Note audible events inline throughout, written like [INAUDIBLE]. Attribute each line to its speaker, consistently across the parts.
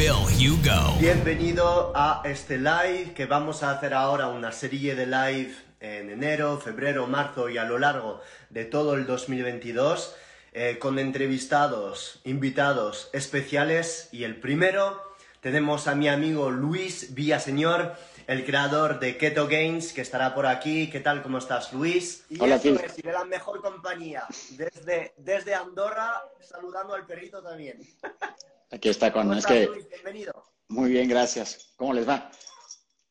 Speaker 1: Phil Hugo.
Speaker 2: Bienvenido a este live que vamos a hacer ahora una serie de live en enero, febrero, marzo y a lo largo de todo el 2022 eh, con entrevistados, invitados especiales y el primero tenemos a mi amigo Luis Villaseñor, el creador de Keto Games, que estará por aquí. ¿Qué tal? ¿Cómo estás, Luis? Y
Speaker 3: Hola,
Speaker 2: eso es, y de la mejor compañía, desde, desde Andorra, saludando al perrito también.
Speaker 3: Aquí está con,
Speaker 2: ¿Cómo
Speaker 3: es
Speaker 2: estás,
Speaker 3: que,
Speaker 2: Luis? Bienvenido.
Speaker 3: muy bien, gracias. ¿Cómo les va?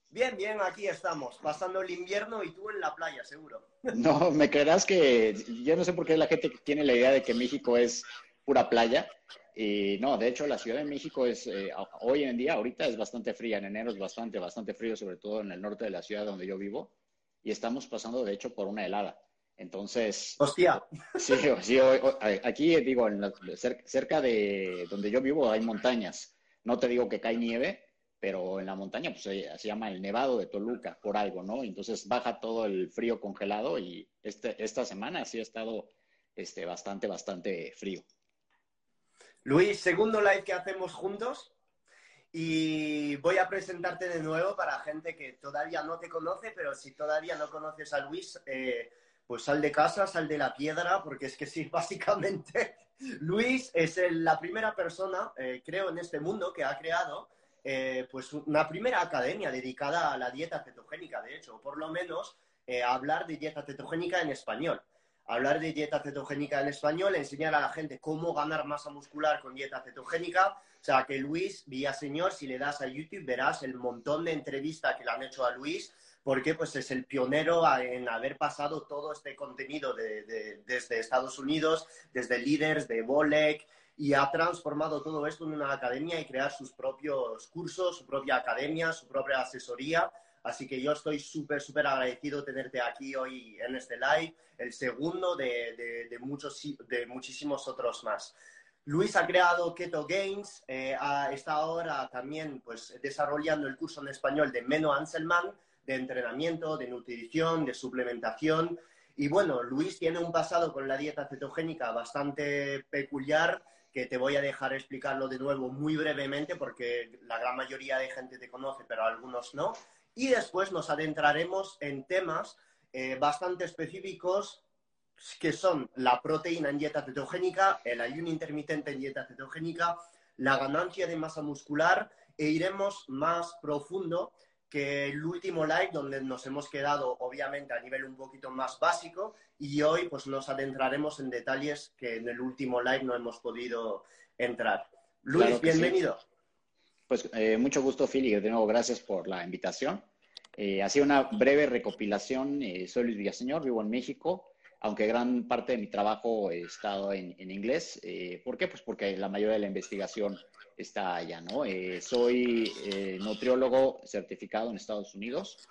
Speaker 2: Bien, bien, aquí estamos, pasando el invierno y tú en la playa, seguro. [LAUGHS]
Speaker 3: No, me creerás que yo no sé por qué la gente tiene la idea de que México es pura playa. Y no, de hecho, la Ciudad de México es, eh, hoy en día, ahorita es bastante fría. En enero es bastante, bastante frío, sobre todo en el norte de la ciudad donde yo vivo. Y estamos pasando, de hecho, por una helada. Entonces,
Speaker 2: Hostia,
Speaker 3: Sí, sí, hoy- hoy- aquí digo, en la- cer- cerca de donde yo vivo hay montañas. No te digo que cae nieve, pero en la montaña pues, se, se llama el Nevado de Toluca, por algo, ¿no? Entonces baja todo el frío congelado y este, esta semana sí ha estado este, bastante, bastante frío.
Speaker 2: Luis, segundo live que hacemos juntos y voy a presentarte de nuevo para gente que todavía no te conoce, pero si todavía no conoces a Luis, eh, pues sal de casa, sal de la piedra, porque es que sí, [LAUGHS] básicamente Luis es la primera persona, eh, creo, en este mundo que ha creado eh, pues una primera academia dedicada a la dieta cetogénica, de hecho, o por lo menos eh, hablar de dieta cetogénica en español hablar de dieta cetogénica en español, enseñar a la gente cómo ganar masa muscular con dieta cetogénica. O sea, que Luis Villaseñor, si le das a YouTube, verás el montón de entrevistas que le han hecho a Luis, porque pues es el pionero en haber pasado todo este contenido de- de- desde Estados Unidos, desde líderes de Bolek, y ha transformado todo esto en una academia y crear sus propios cursos, su propia academia, su propia asesoría. Así que yo estoy súper, súper agradecido tenerte aquí hoy en este live, el segundo de, de- de muchos, de muchísimos otros más. Luis ha creado Keto Games, eh, está ahora también pues, desarrollando el curso en español de Meno Anselman, de entrenamiento, de nutrición, de suplementación. Y bueno, Luis tiene un pasado con la dieta cetogénica bastante peculiar que te voy a dejar explicarlo de nuevo muy brevemente porque la gran mayoría de gente te conoce, pero algunos no. Y después nos adentraremos en temas eh, bastante específicos que son la proteína en dieta cetogénica, el ayuno intermitente en dieta cetogénica, la ganancia de masa muscular e iremos más profundo que el último live donde nos hemos quedado obviamente a nivel un poquito más básico y hoy pues nos adentraremos en detalles que en el último live no hemos podido entrar. Luis,
Speaker 3: Claro que sí.
Speaker 2: bienvenido.
Speaker 3: Pues eh, mucho gusto, y de nuevo gracias por la invitación. Eh, ha sido una breve recopilación. Eh, soy Luis Villaseñor, vivo en México, aunque gran parte de mi trabajo he estado en, en inglés. Eh, ¿Por qué? Pues porque la mayoría de la investigación está allá, ¿no? Eh, soy eh, nutriólogo certificado en Estados Unidos.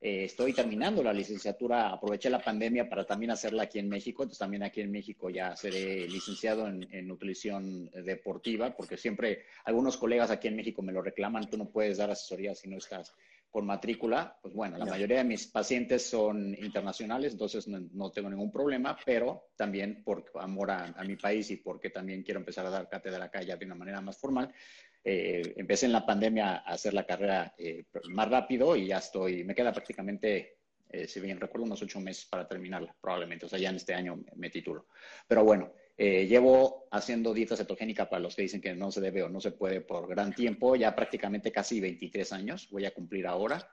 Speaker 3: Eh, estoy terminando la licenciatura, aproveché la pandemia para también hacerla aquí en México, entonces también aquí en México ya seré licenciado en, en nutrición deportiva, porque siempre algunos colegas aquí en México me lo reclaman, tú no puedes dar asesoría si no estás con matrícula. Pues bueno, la mayoría de mis pacientes son internacionales, entonces no, no tengo ningún problema, pero también por amor a, a mi país y porque también quiero empezar a dar cátedra acá ya de una manera más formal, eh, empecé en la pandemia a hacer la carrera eh, más rápido y ya estoy, me queda prácticamente, eh, si bien recuerdo, unos ocho meses para terminarla, probablemente. O sea, ya en este año me, me titulo. Pero bueno, eh, llevo haciendo dieta cetogénica para los que dicen que no se debe o no se puede por gran tiempo, ya prácticamente casi 23 años, voy a cumplir ahora.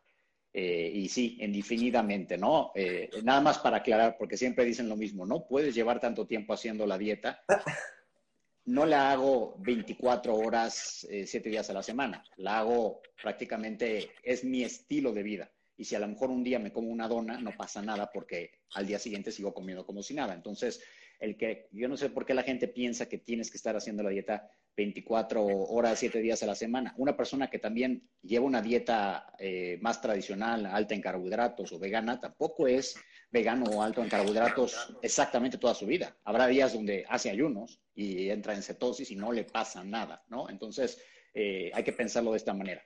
Speaker 3: Eh, y sí, indefinidamente, ¿no? Eh, nada más para aclarar, porque siempre dicen lo mismo, no puedes llevar tanto tiempo haciendo la dieta no la hago 24 horas, eh, 7 días a la semana. La hago prácticamente, es mi estilo de vida. Y si a lo mejor un día me como una dona, no pasa nada porque al día siguiente sigo comiendo como si nada. Entonces, el que yo no sé por qué la gente piensa que tienes que estar haciendo la dieta 24 horas, 7 días a la semana. Una persona que también lleva una dieta eh, más tradicional, alta en carbohidratos o vegana, tampoco es vegano o alto en carbohidratos exactamente toda su vida. Habrá días donde hace ayunos y entra en cetosis y no le pasa nada, ¿no? Entonces, eh, hay que pensarlo de esta manera.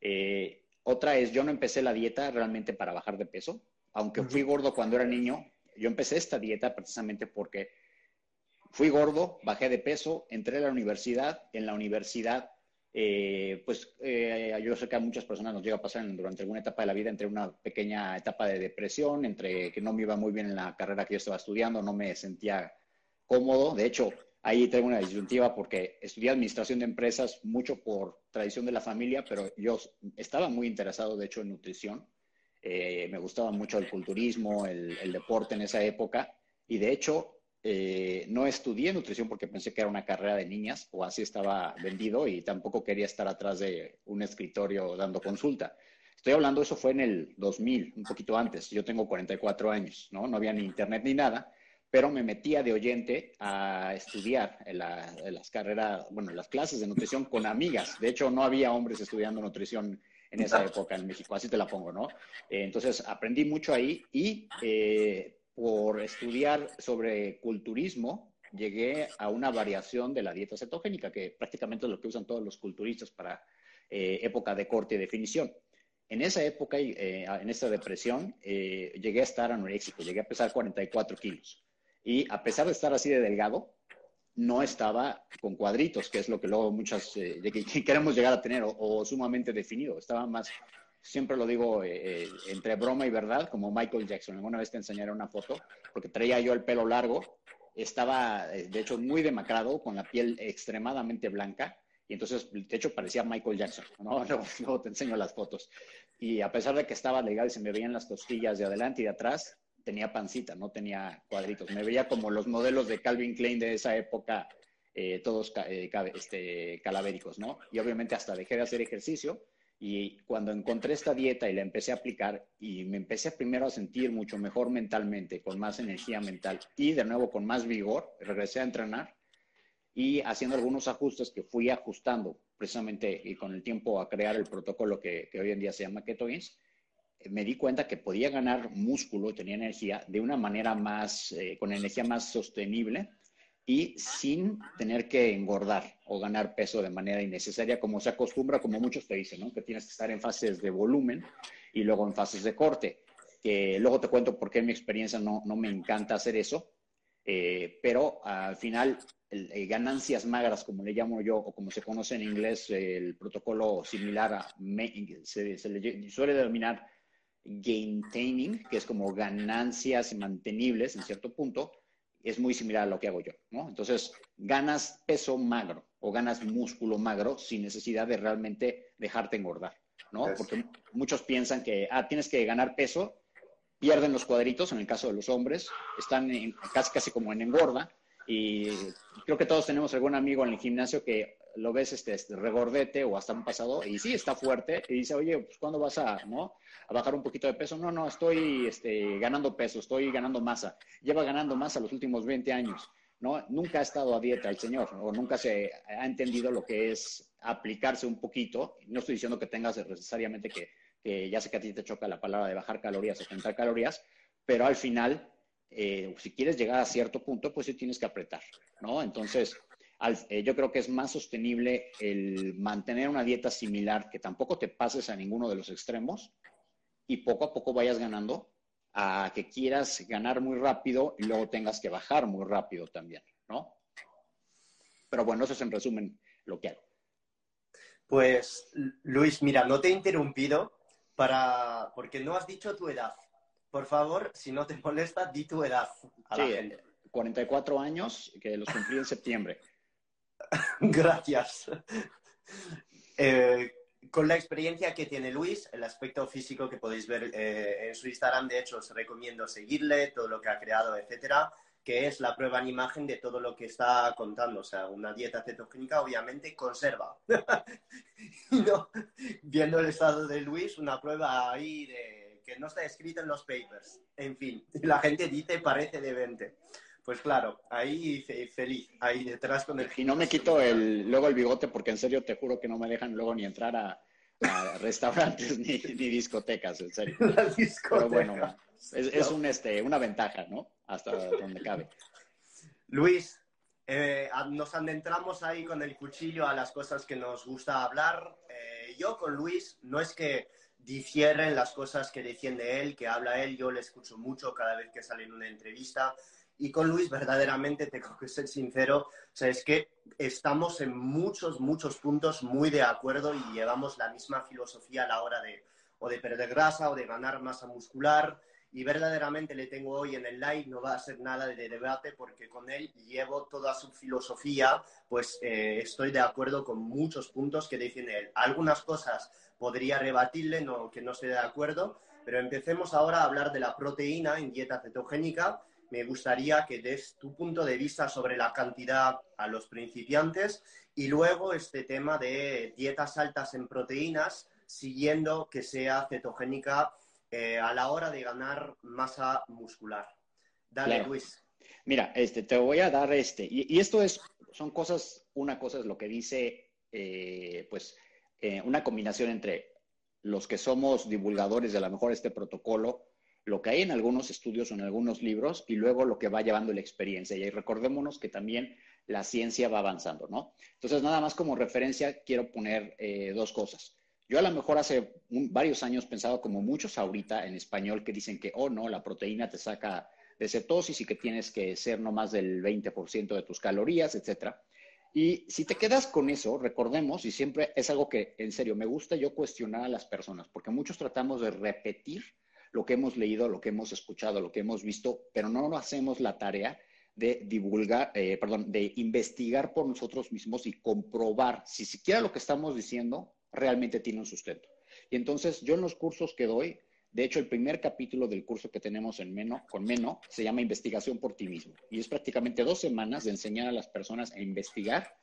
Speaker 3: Eh, otra es, yo no empecé la dieta realmente para bajar de peso, aunque fui gordo cuando era niño, yo empecé esta dieta precisamente porque fui gordo, bajé de peso, entré a la universidad, en la universidad, eh, pues eh, yo sé que a muchas personas nos llega a pasar durante alguna etapa de la vida, entre una pequeña etapa de depresión, entre que no me iba muy bien en la carrera que yo estaba estudiando, no me sentía cómodo, de hecho, ahí tengo una disyuntiva porque estudié administración de empresas mucho por tradición de la familia, pero yo estaba muy interesado, de hecho, en nutrición. Eh, me gustaba mucho el culturismo, el, deporte en esa época. Y de hecho, eh, no estudié nutrición porque pensé que era una carrera de niñas o así estaba vendido y tampoco quería estar atrás de un escritorio dando consulta. Estoy hablando, eso fue en el 2000, un poquito antes. Yo tengo 44 años, ¿no? No había ni internet ni nada, pero me metía de oyente a estudiar las carreras, bueno, en las clases de nutrición con amigas. De hecho, no había hombres estudiando nutrición en esa época en México, así te la pongo, ¿no? Eh, entonces, aprendí mucho ahí y eh, por estudiar sobre culturismo, llegué a una variación de la dieta cetogénica, que prácticamente es lo que usan todos los culturistas para eh, época de corte y definición. En esa época, en esta depresión, llegué a estar anoréxico, llegué a pesar 44 kilos. Y a pesar de estar así de delgado, no estaba con cuadritos, que es lo que luego muchas queremos llegar a tener, o, sumamente definido. Estaba más siempre lo digo eh, eh, entre broma y verdad, como Michael Jackson. Alguna vez te enseñaré una foto, porque traía yo el pelo largo, estaba eh, de hecho muy demacrado, con la piel extremadamente blanca, y entonces de hecho parecía Michael Jackson, ¿no? [LAUGHS] Luego, te enseño las fotos. Y a pesar de que estaba legal y se me veían las costillas de adelante y de atrás, tenía pancita, no tenía cuadritos. Me veía como los modelos de Calvin Klein de esa época, todos este, calavéricos, ¿no? Y obviamente hasta dejé de hacer ejercicio y cuando encontré esta dieta y la empecé a aplicar y me empecé primero a sentir mucho mejor mentalmente, con más energía mental y de nuevo con más vigor, regresé a entrenar y haciendo algunos ajustes que fui ajustando precisamente y con el tiempo a crear el protocolo que, hoy en día se llama Keto me di cuenta que podía ganar músculo, tenía energía de una manera más, eh, con energía más sostenible y sin tener que engordar o ganar peso de manera innecesaria, como se acostumbra, como muchos te dicen, ¿no? que tienes que estar en fases de volumen y luego en fases de corte. Que luego te cuento por qué en mi experiencia no, no me encanta hacer eso, eh, pero al final ganancias magras, como le llamo yo, o como se conoce en inglés, el protocolo similar a, se, se le suele denominar gaintaining, que es como ganancias mantenibles en cierto punto, es muy similar a lo que hago yo, ¿no? Entonces, ganas peso magro o ganas músculo magro sin necesidad de realmente dejarte engordar, ¿no? Porque muchos piensan que, ah, tienes que ganar peso, pierden los cuadritos, en el caso de los hombres, están casi, casi como en engorda, y creo que todos tenemos algún amigo en el gimnasio que lo ves este, este, regordete o hasta un pasado y sí está fuerte y dice, oye, pues ¿cuándo vas a, ¿no? a bajar un poquito de peso? No, no, estoy este, ganando peso, estoy ganando masa. Lleva ganando masa los últimos 20 años. ¿no? Nunca ha estado a dieta el señor o nunca se ha entendido lo que es aplicarse un poquito. No estoy diciendo que tengas necesariamente que, que ya sé que a ti te choca la palabra de bajar calorías o contar calorías, pero al final, eh, si quieres llegar a cierto punto, pues sí tienes que apretar, ¿no? Entonces, yo creo que es más sostenible el mantener una dieta similar, que tampoco te pases a ninguno de los extremos y poco a poco vayas ganando, a que quieras ganar muy rápido y luego tengas que bajar muy rápido también, ¿no? Pero bueno, eso es en resumen lo que hago.
Speaker 2: Pues, Luis, mira, no te he interrumpido para... porque no has dicho tu edad. Por favor, si no te molesta, di tu edad
Speaker 3: a sí, la gente. 44 años, que los cumplí en septiembre. [LAUGHS]
Speaker 2: Gracias. Eh, con la experiencia que tiene Luis, el aspecto físico que podéis ver eh, en su Instagram, de hecho os recomiendo seguirle, todo lo que ha creado, etcétera, que es la prueba en imagen de todo lo que está contando. O sea, una dieta cetogénica obviamente conserva. [LAUGHS] no, viendo el estado de Luis, una prueba ahí de que no está escrita en los papers. En fin, la gente dice parece de 20. Pues claro, ahí feliz, ahí detrás con el
Speaker 3: Y no me quito el, luego el bigote porque en serio te juro que no me dejan luego ni entrar a, [LAUGHS] restaurantes ni, discotecas, en serio. [LAUGHS] Pero bueno, es, un, este, una ventaja, ¿no? Hasta donde cabe.
Speaker 2: Luis, eh, nos adentramos ahí con el cuchillo a las cosas que nos gusta hablar. Eh, yo con Luis no es que difieren las cosas que defiende él, que habla él, yo le escucho mucho cada vez que sale en una entrevista. Y con Luis, verdaderamente, tengo que ser sincero, o sea, es que estamos en muchos, muchos puntos muy de acuerdo y llevamos la misma filosofía a la hora de o de perder grasa o de ganar masa muscular. Y verdaderamente le tengo hoy en el live, no va a ser nada de debate porque con él llevo toda su filosofía, pues eh, estoy de acuerdo con muchos puntos que defiende él. Algunas cosas podría rebatirle, no, que no esté de acuerdo, pero empecemos ahora a hablar de la proteína en dieta cetogénica. Me gustaría que des tu punto de vista sobre la cantidad a los principiantes y luego este tema de dietas altas en proteínas, siguiendo que sea cetogénica eh, a la hora de ganar masa muscular. Dale, Luis.
Speaker 3: Mira, este, te voy a dar este, y, esto es, son cosas, una cosa es lo que dice, eh, pues, eh, una combinación entre los que somos divulgadores de a lo mejor este protocolo, lo que hay en algunos estudios o en algunos libros y luego lo que va llevando la experiencia. Y recordémonos que también la ciencia va avanzando, ¿no? Entonces, nada más como referencia, quiero poner eh, dos cosas. Yo a lo mejor hace varios años pensaba, como muchos ahorita en español, que dicen que, oh, no, la proteína te saca de cetosis y que tienes que ser no más del 20% de tus calorías, etcétera. Y si te quedas con eso, recordemos, y siempre es algo que en serio me gusta yo cuestionar a las personas, porque muchos tratamos de repetir lo que hemos leído, lo que hemos escuchado, lo que hemos visto, pero no hacemos la tarea de divulgar, eh, perdón, de investigar por nosotros mismos y comprobar si siquiera lo que estamos diciendo realmente tiene un sustento. Y entonces yo en los cursos que doy, de hecho, el primer capítulo del curso que tenemos en Meno, con Meno se llama Investigación por ti mismo. Y es prácticamente dos semanas de enseñar a las personas a investigar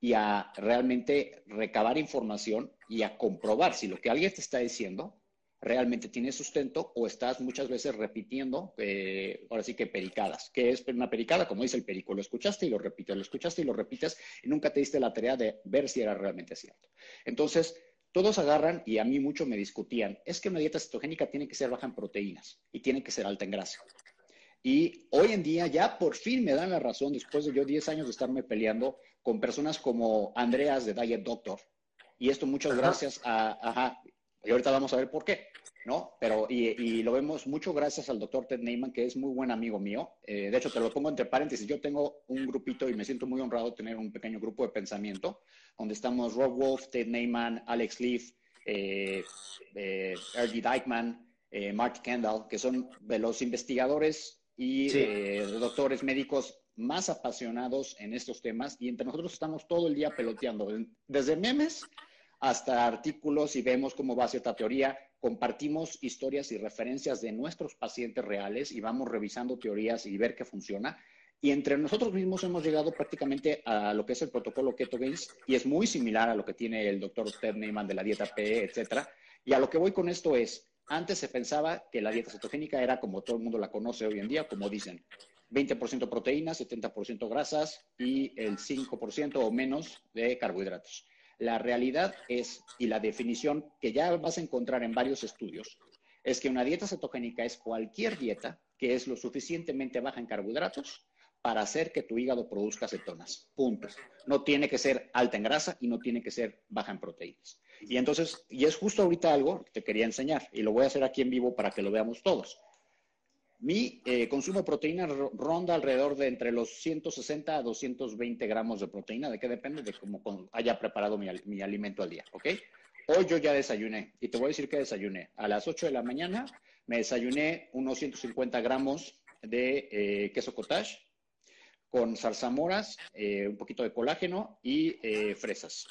Speaker 3: y a realmente recabar información y a comprobar si lo que alguien te está diciendo realmente tiene sustento o estás muchas veces repitiendo, eh, ahora sí que pericadas. que es una pericada? Como dice el perico, lo escuchaste y lo repites, lo escuchaste y lo repites y nunca te diste la tarea de ver si era realmente cierto. Entonces, todos agarran, y a mí mucho me discutían, es que una dieta cetogénica tiene que ser baja en proteínas y tiene que ser alta en grasa. Y hoy en día ya por fin me dan la razón, después de yo 10 años de estarme peleando con personas como Andreas de Diet Doctor. Y esto muchas gracias a, ajá, y ahorita vamos a ver por qué. ¿no? Pero, y, lo vemos mucho gracias al doctor Ted Neyman, que es muy buen amigo mío. Eh, de hecho, te lo pongo entre paréntesis. Yo tengo un grupito y me siento muy honrado de tener un pequeño grupo de pensamiento, donde estamos Rob Wolf, Ted Neyman, Alex Leaf, eh, eh. Dykeman, eh, Mark Kendall, que son de los investigadores y doctores médicos más apasionados en estos temas. Y entre nosotros estamos todo el día peloteando, desde memes hasta artículos y vemos cómo va cierta teoría compartimos historias y referencias de nuestros pacientes reales y vamos revisando teorías y ver qué funciona. Y entre nosotros mismos hemos llegado prácticamente a lo que es el protocolo Keto Gains y es muy similar a lo que tiene el doctor Ted Neyman de la dieta PE, etcétera. Y a lo que voy con esto es, antes se pensaba que la dieta cetogénica era como todo el mundo la conoce hoy en día, como dicen, 20% proteínas, 70% grasas y el 5% o menos de carbohidratos. La realidad es, y la definición que ya vas a encontrar en varios estudios, es que una dieta cetogénica es cualquier dieta que es lo suficientemente baja en carbohidratos para hacer que tu hígado produzca cetonas. Punto. No tiene que ser alta en grasa y no tiene que ser baja en proteínas. Y entonces, y es justo ahorita algo que te quería enseñar y lo voy a hacer aquí en vivo para que lo veamos todos. Mi eh, consumo de proteína ronda alrededor de entre los 160 a 220 gramos de proteína, de qué depende de cómo haya preparado mi, alimento al día, ¿ok? Hoy yo ya desayuné y te voy a decir que desayuné. A las 8 de la mañana me desayuné unos 150 gramos de eh, queso cottage con zarzamoras, eh, un poquito de colágeno y fresas.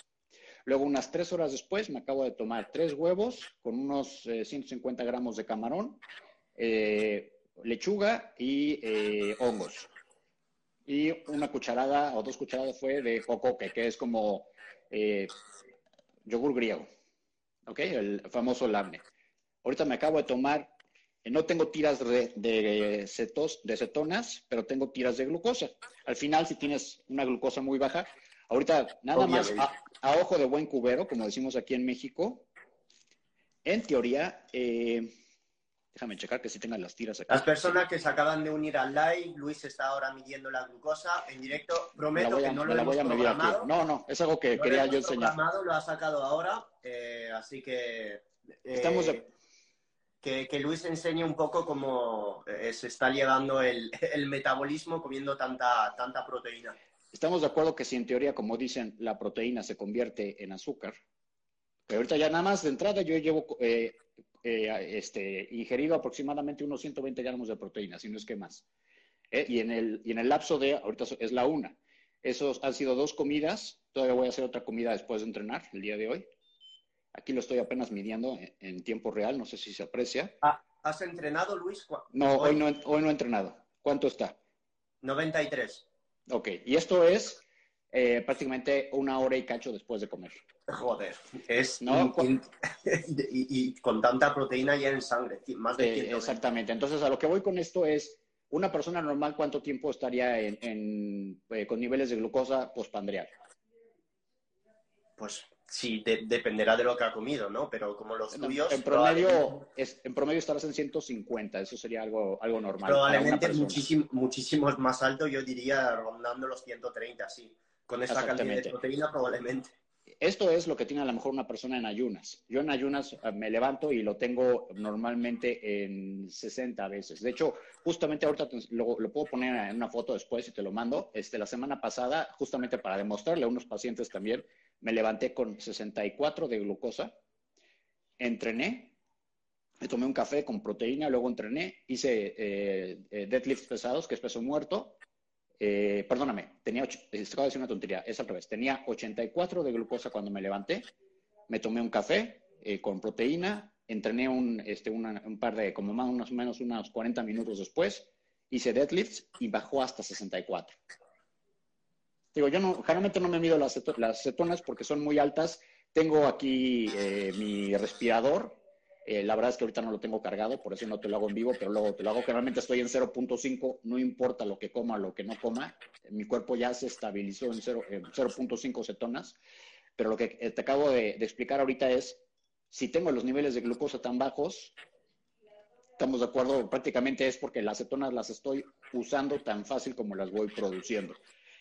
Speaker 3: Luego, unas tres horas después, me acabo de tomar tres huevos con unos 150 gramos de camarón, lechuga y eh, hongos. Y una cucharada o dos cucharadas fue de jocoque, que es como eh, yogur griego. ¿Ok? El famoso labne. Ahorita me acabo de tomar no tengo tiras de, cetos, de cetonas, pero tengo tiras de glucosa. Al final, si tienes una glucosa muy baja, ahorita nada más a, ojo de buen cubero, como decimos aquí en México, en teoría, eh, déjame checar que si tengan las tiras aquí.
Speaker 2: Las personas que se acaban de unir al live, Luis está ahora midiendo la glucosa en directo. Prometo que no lo hemos programado.
Speaker 3: No, no, es algo que quería yo enseñar.
Speaker 2: Lo ha sacado ahora, eh, así que...
Speaker 3: Estamos
Speaker 2: de que, Luis enseñe un poco cómo eh, se está llevando [LAUGHS] el, metabolismo comiendo tanta, tanta proteína.
Speaker 3: Estamos de acuerdo que si en teoría, como dicen, la proteína se convierte en azúcar, pero ahorita ya nada más de entrada yo llevo eh, eh, este, ingerido aproximadamente unos 120 gramos de proteína, si no es que más. y, en el, y en el lapso de, ahorita es la una. Esos han sido dos comidas, todavía voy a hacer otra comida después de entrenar el día de hoy. Aquí lo estoy apenas midiendo en, tiempo real, no sé si se aprecia.
Speaker 2: Ah, ¿Has entrenado, Luis?
Speaker 3: No, hoy no, hoy no he entrenado. ¿Cuánto está?
Speaker 2: 93.
Speaker 3: Ok, y esto es eh, prácticamente una hora y cacho después de comer.
Speaker 2: Joder, es... ¿No? [LAUGHS] y, con tanta proteína ya en sangre, más de
Speaker 3: eh, Exactamente, entonces a lo que voy con esto es, una persona normal, ¿cuánto tiempo estaría en, eh, con niveles de glucosa postpandreal?
Speaker 2: Pues Sí, dependerá de lo que ha comido, ¿no? Pero como los tuyos...
Speaker 3: En, promedio, es, en promedio estarás en 150, eso sería algo, algo normal.
Speaker 2: Probablemente muchísimo, muchísimo más alto, yo diría rondando los 130, sí. Con esa cantidad de proteína probablemente.
Speaker 3: Esto es lo que tiene a lo mejor una persona en ayunas. Yo en ayunas eh, me levanto y lo tengo normalmente en 60 veces. De hecho, justamente ahorita lo, lo, puedo poner en una foto después y te lo mando. Este, la semana pasada, justamente para demostrarle a unos pacientes también, me levanté con 64 de glucosa, entrené, me tomé un café con proteína, luego entrené, hice eh, eh, deadlifts pesados, que es peso muerto. Eh, perdóname, tenía, acabo de decir una tontería, es al revés. Tenía 84 de glucosa cuando me levanté, me tomé un café con proteína, entrené un, este, un par de, como más o menos unos 40 minutos después, hice deadlifts y bajó hasta 64. Digo, yo no, generalmente no me mido las, cetonas porque son muy altas. Tengo aquí eh, mi respirador. Eh, la verdad es que ahorita no lo tengo cargado, por eso no te lo hago en vivo, pero luego te lo hago. Generalmente estoy en 0.5, no importa lo que coma, lo que no coma. Mi cuerpo ya se estabilizó en 0.5 cetonas. Pero lo que te acabo de, de explicar ahorita es, si tengo los niveles de glucosa tan bajos, estamos de acuerdo, prácticamente es porque las cetonas las estoy usando tan fácil como las voy produciendo.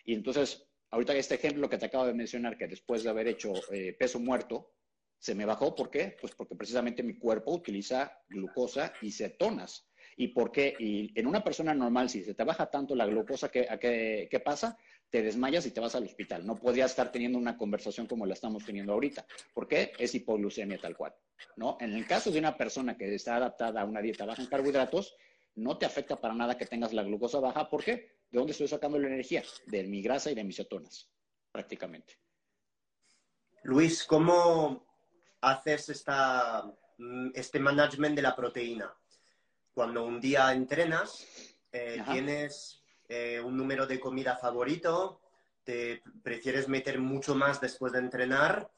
Speaker 3: Y entonces, ahorita este ejemplo que te acabo de mencionar, que después de haber hecho eh, peso muerto, se me bajó. ¿Por qué? Pues porque precisamente mi cuerpo utiliza glucosa y cetonas. ¿Y por qué? Y en una persona normal, si se te baja tanto la glucosa, ¿qué, qué, pasa? Te desmayas y te vas al hospital. No podrías estar teniendo una conversación como la estamos teniendo ahorita. ¿Por qué? Es hipoglucemia tal cual. ¿no? En el caso de una persona que está adaptada a una dieta baja en carbohidratos, no te afecta para nada que tengas la glucosa baja. ¿Por qué? ¿De dónde estoy sacando la energía? De mi grasa y de mis cetonas, prácticamente.
Speaker 2: Luis, ¿cómo haces esta, mm, este management de la proteína? Cuando un día entrenas, eh, tienes eh, un número de comida favorito, te prefieres meter mucho más después de entrenar,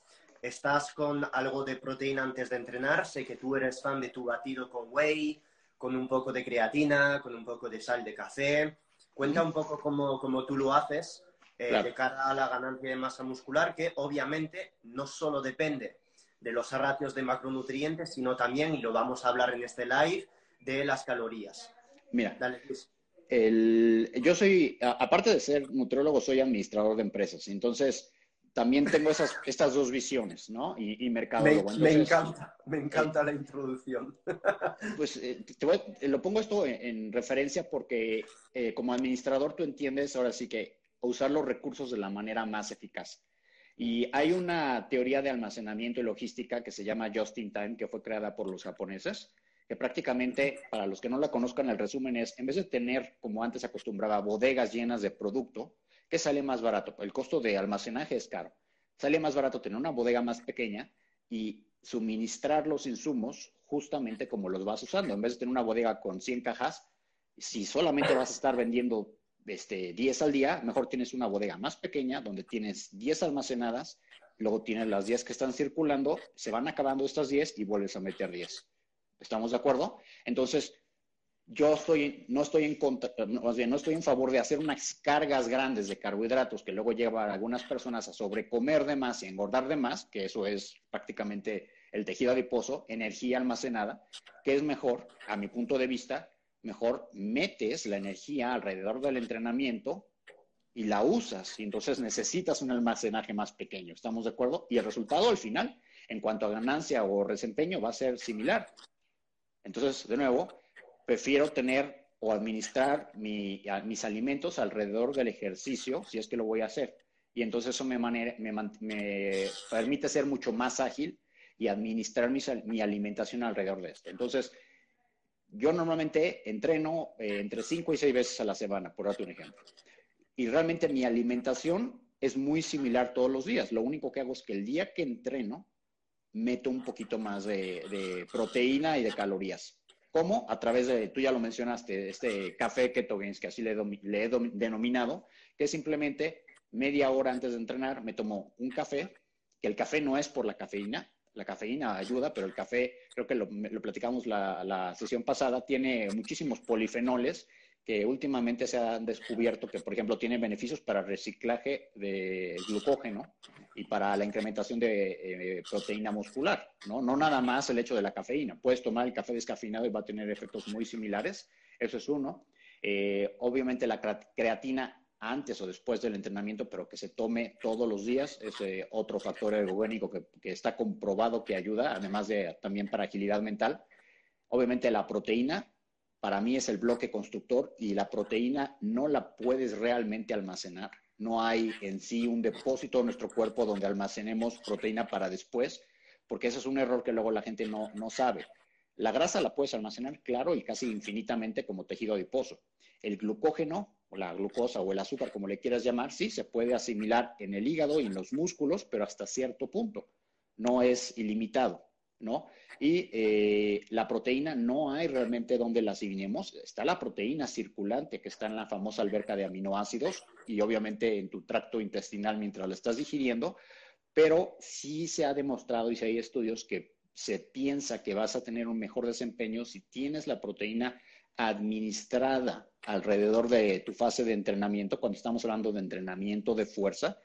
Speaker 2: estás con algo de proteína antes de entrenar, sé que tú eres fan de tu batido con whey, con un poco de creatina, con un poco de sal de café. Cuenta un poco cómo, tú lo haces eh, de cara a la ganancia de masa muscular, que obviamente no solo depende de los ratios de macronutrientes, sino también, y lo vamos a hablar en este live, de las calorías.
Speaker 3: Mira, yo soy, aparte de ser nutriólogo, soy administrador de empresas. Entonces, también tengo esas, estas dos visiones, ¿no? Y, mercado.
Speaker 2: Me, encanta, me encanta la introducción. [LAUGHS]
Speaker 3: Pues eh, te lo pongo esto en, referencia porque eh, como administrador tú entiendes ahora sí que usar los recursos de la manera más eficaz. Y hay una teoría de almacenamiento y logística que se llama Just in Time, que fue creada por los japoneses, que prácticamente, para los que no la conozcan, el resumen es, en vez de tener, como antes acostumbraba, bodegas llenas de producto, ¿Qué sale más barato? El costo de almacenaje es caro. Sale más barato tener una bodega más pequeña y suministrar los insumos justamente como los vas usando. En vez de tener una bodega con 100 cajas, si solamente vas a estar vendiendo este, 10 al día, mejor tienes una bodega más pequeña donde tienes 10 almacenadas, luego tienes las 10 que están circulando, se van acabando estas 10 y vuelves a meter 10. ¿Estamos de acuerdo? Entonces, yo estoy, no estoy en contra, no estoy en favor de hacer unas cargas grandes de carbohidratos que luego llevan a algunas personas a sobrecomer de más y engordar de más, que eso es prácticamente el tejido adiposo, energía almacenada, que es mejor, a mi punto de vista, mejor metes la energía alrededor del entrenamiento y la usas, y entonces necesitas un almacenaje más pequeño, ¿estamos de acuerdo? Y el resultado al final, en cuanto a ganancia o desempeño, va a ser similar. Entonces, de nuevo, prefiero tener o administrar mis alimentos alrededor del ejercicio, si es que lo voy a hacer. Y entonces eso me, permite ser mucho más ágil y administrar mi, alimentación alrededor de esto. Entonces, yo normalmente entreno eh, entre cinco y seis veces a la semana, por darte un ejemplo. Y realmente mi alimentación es muy similar todos los días. Lo único que hago es que el día que entreno, meto un poquito más de proteína y de calorías. ¿Cómo? A través de, tú ya lo mencionaste, este café ketogénico, que así le, he denominado, que simplemente media hora antes de entrenar me tomo un café, que el café no es por la cafeína, la cafeína ayuda, pero el café, creo que lo, platicamos la, la, sesión pasada, tiene muchísimos polifenoles que últimamente se han descubierto que, por ejemplo, tienen beneficios para reciclaje de glucógeno y para la incrementación de eh, proteína muscular, ¿no? No nada más el hecho de la cafeína. Puedes tomar el café descafeinado y va a tener efectos muy similares. Eso es uno. Eh, obviamente la creatina antes o después del entrenamiento, pero que se tome todos los días, es eh, otro factor ergogénico que, que, está comprobado que ayuda, además de también para agilidad mental. Obviamente la proteína, para mí es el bloque constructor y la proteína no la puedes realmente almacenar. No hay en sí un depósito en nuestro cuerpo donde almacenemos proteína para después, porque ese es un error que luego la gente no, no sabe. La grasa la puedes almacenar, claro, y casi infinitamente como tejido adiposo. El glucógeno, o la glucosa o el azúcar, como le quieras llamar, sí, se puede asimilar en el hígado y en los músculos, pero hasta cierto punto. No es ilimitado. ¿no? Y eh, la proteína no hay realmente donde la asignemos. Está la proteína circulante que está en la famosa alberca de aminoácidos y obviamente en tu tracto intestinal mientras la estás digiriendo, pero sí se ha demostrado y si hay estudios que se piensa que vas a tener un mejor desempeño si tienes la proteína administrada alrededor de tu fase de entrenamiento, cuando estamos hablando de entrenamiento de fuerza.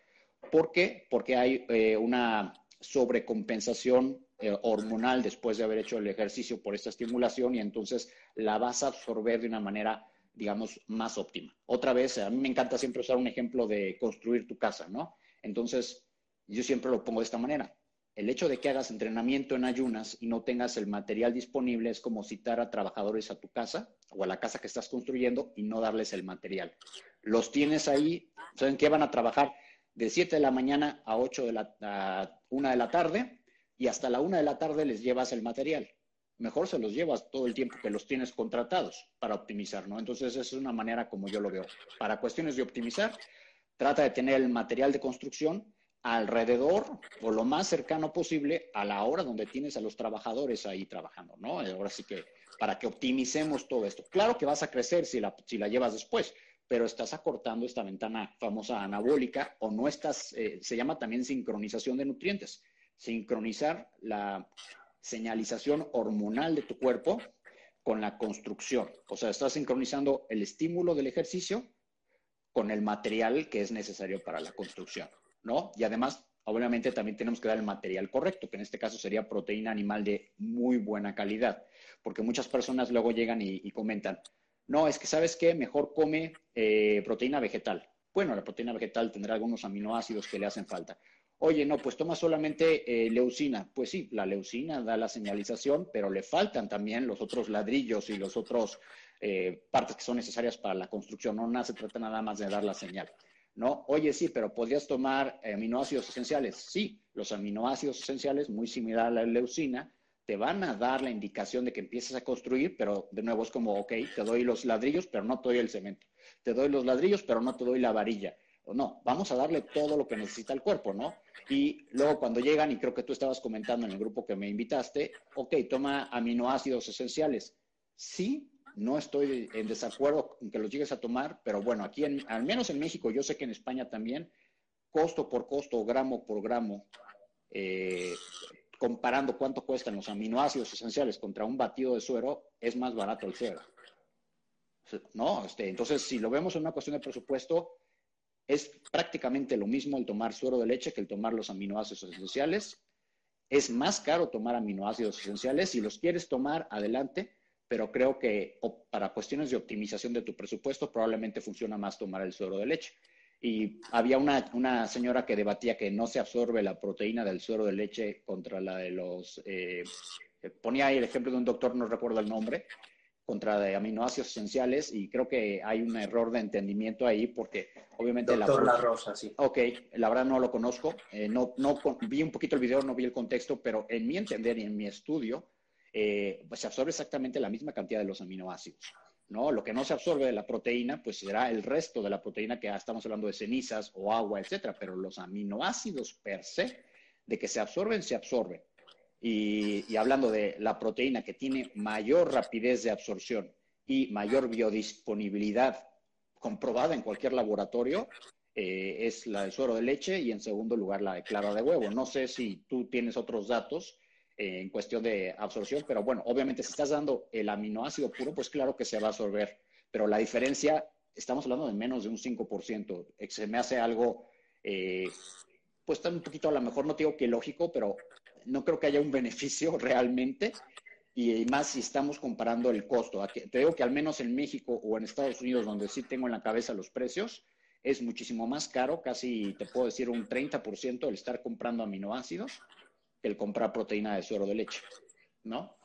Speaker 3: ¿Por qué? Porque hay eh, una sobrecompensación eh, hormonal después de haber hecho el ejercicio por esta estimulación y entonces la vas a absorber de una manera, digamos, más óptima. Otra vez, a mí me encanta siempre usar un ejemplo de construir tu casa, ¿no? Entonces, yo siempre lo pongo de esta manera. El hecho de que hagas entrenamiento en ayunas y no tengas el material disponible es como citar a trabajadores a tu casa o a la casa que estás construyendo y no darles el material. Los tienes ahí, ¿saben qué van a trabajar? De 7 de la mañana a 8 de la, a 1 de la tarde, y hasta la una de la tarde les llevas el material. Mejor se los llevas todo el tiempo que los tienes contratados para optimizar, ¿no? Entonces, esa es una manera como yo lo veo. Para cuestiones de optimizar, trata de tener el material de construcción alrededor o lo más cercano posible a la hora donde tienes a los trabajadores ahí trabajando, ¿no? Ahora sí que para que optimicemos todo esto. Claro que vas a crecer si la, si la llevas después, pero estás acortando esta ventana famosa anabólica o no estás, eh, se llama también sincronización de nutrientes sincronizar la señalización hormonal de tu cuerpo con la construcción. O sea, estás sincronizando el estímulo del ejercicio con el material que es necesario para la construcción, ¿no? Y además, obviamente, también tenemos que dar el material correcto, que en este caso sería proteína animal de muy buena calidad, porque muchas personas luego llegan y, comentan, no, es que sabes qué, mejor come eh, proteína vegetal. Bueno, la proteína vegetal tendrá algunos aminoácidos que le hacen falta. Oye, no, pues toma solamente eh, leucina. Pues sí, la leucina da la señalización, pero le faltan también los otros ladrillos y los otros eh, partes que son necesarias para la construcción. No, se trata nada más de dar la señal. ¿No? Oye, sí, pero ¿podrías tomar aminoácidos esenciales? Sí, los aminoácidos esenciales, muy similar a la leucina, te van a dar la indicación de que empieces a construir, pero de nuevo es como, ok, te doy los ladrillos, pero no te doy el cemento. Te doy los ladrillos, pero no te doy la varilla no, vamos a darle todo lo que necesita el cuerpo, ¿no? Y luego cuando llegan, y creo que tú estabas comentando en el grupo que me invitaste, ok, toma aminoácidos esenciales. Sí, no estoy en desacuerdo en que los llegues a tomar, pero bueno, aquí en, al menos en México, yo sé que en España también, costo por costo, gramo por gramo, eh, comparando cuánto cuestan los aminoácidos esenciales contra un batido de suero, es más barato el suero. ¿No? Este, entonces, si lo vemos en una cuestión de presupuesto, es prácticamente lo mismo el tomar suero de leche que el tomar los aminoácidos esenciales. Es más caro tomar aminoácidos esenciales. Si los quieres tomar, adelante, pero creo que para cuestiones de optimización de tu presupuesto, probablemente funciona más tomar el suero de leche. Y había una, señora que debatía que no se absorbe la proteína del suero de leche contra la de los... Eh, ponía ahí el ejemplo de un doctor, no recuerdo el nombre, contra de aminoácidos esenciales y creo que hay un error de entendimiento ahí porque obviamente
Speaker 2: Doctor la... Rosa, sí.
Speaker 3: Ok, la verdad no lo conozco, eh, no, no vi un poquito el video, no vi el contexto, pero en mi entender y en mi estudio eh, pues se absorbe exactamente la misma cantidad de los aminoácidos. ¿no? Lo que no se absorbe de la proteína, pues será el resto de la proteína que estamos hablando de cenizas o agua, etcétera, pero los aminoácidos per se, de que se absorben, se absorben. Y, hablando de la proteína que tiene mayor rapidez de absorción y mayor biodisponibilidad comprobada en cualquier laboratorio, eh, es la del suero de leche y en segundo lugar la de clara de huevo. No sé si tú tienes otros datos en cuestión de absorción, pero bueno, obviamente si estás dando el aminoácido puro, pues claro que se va a absorber, pero la diferencia, estamos hablando de menos de un 5%. Se me hace algo, eh, pues está un poquito a lo mejor, no digo que lógico, pero no creo que haya un beneficio [LAUGHS] realmente y más si estamos comparando el costo. Te digo que al menos en México o en Estados Unidos, donde sí tengo en la cabeza los precios, es muchísimo más caro, casi te puedo decir un 30% el estar comprando aminoácidos el comprar proteína de suero de leche, ¿no?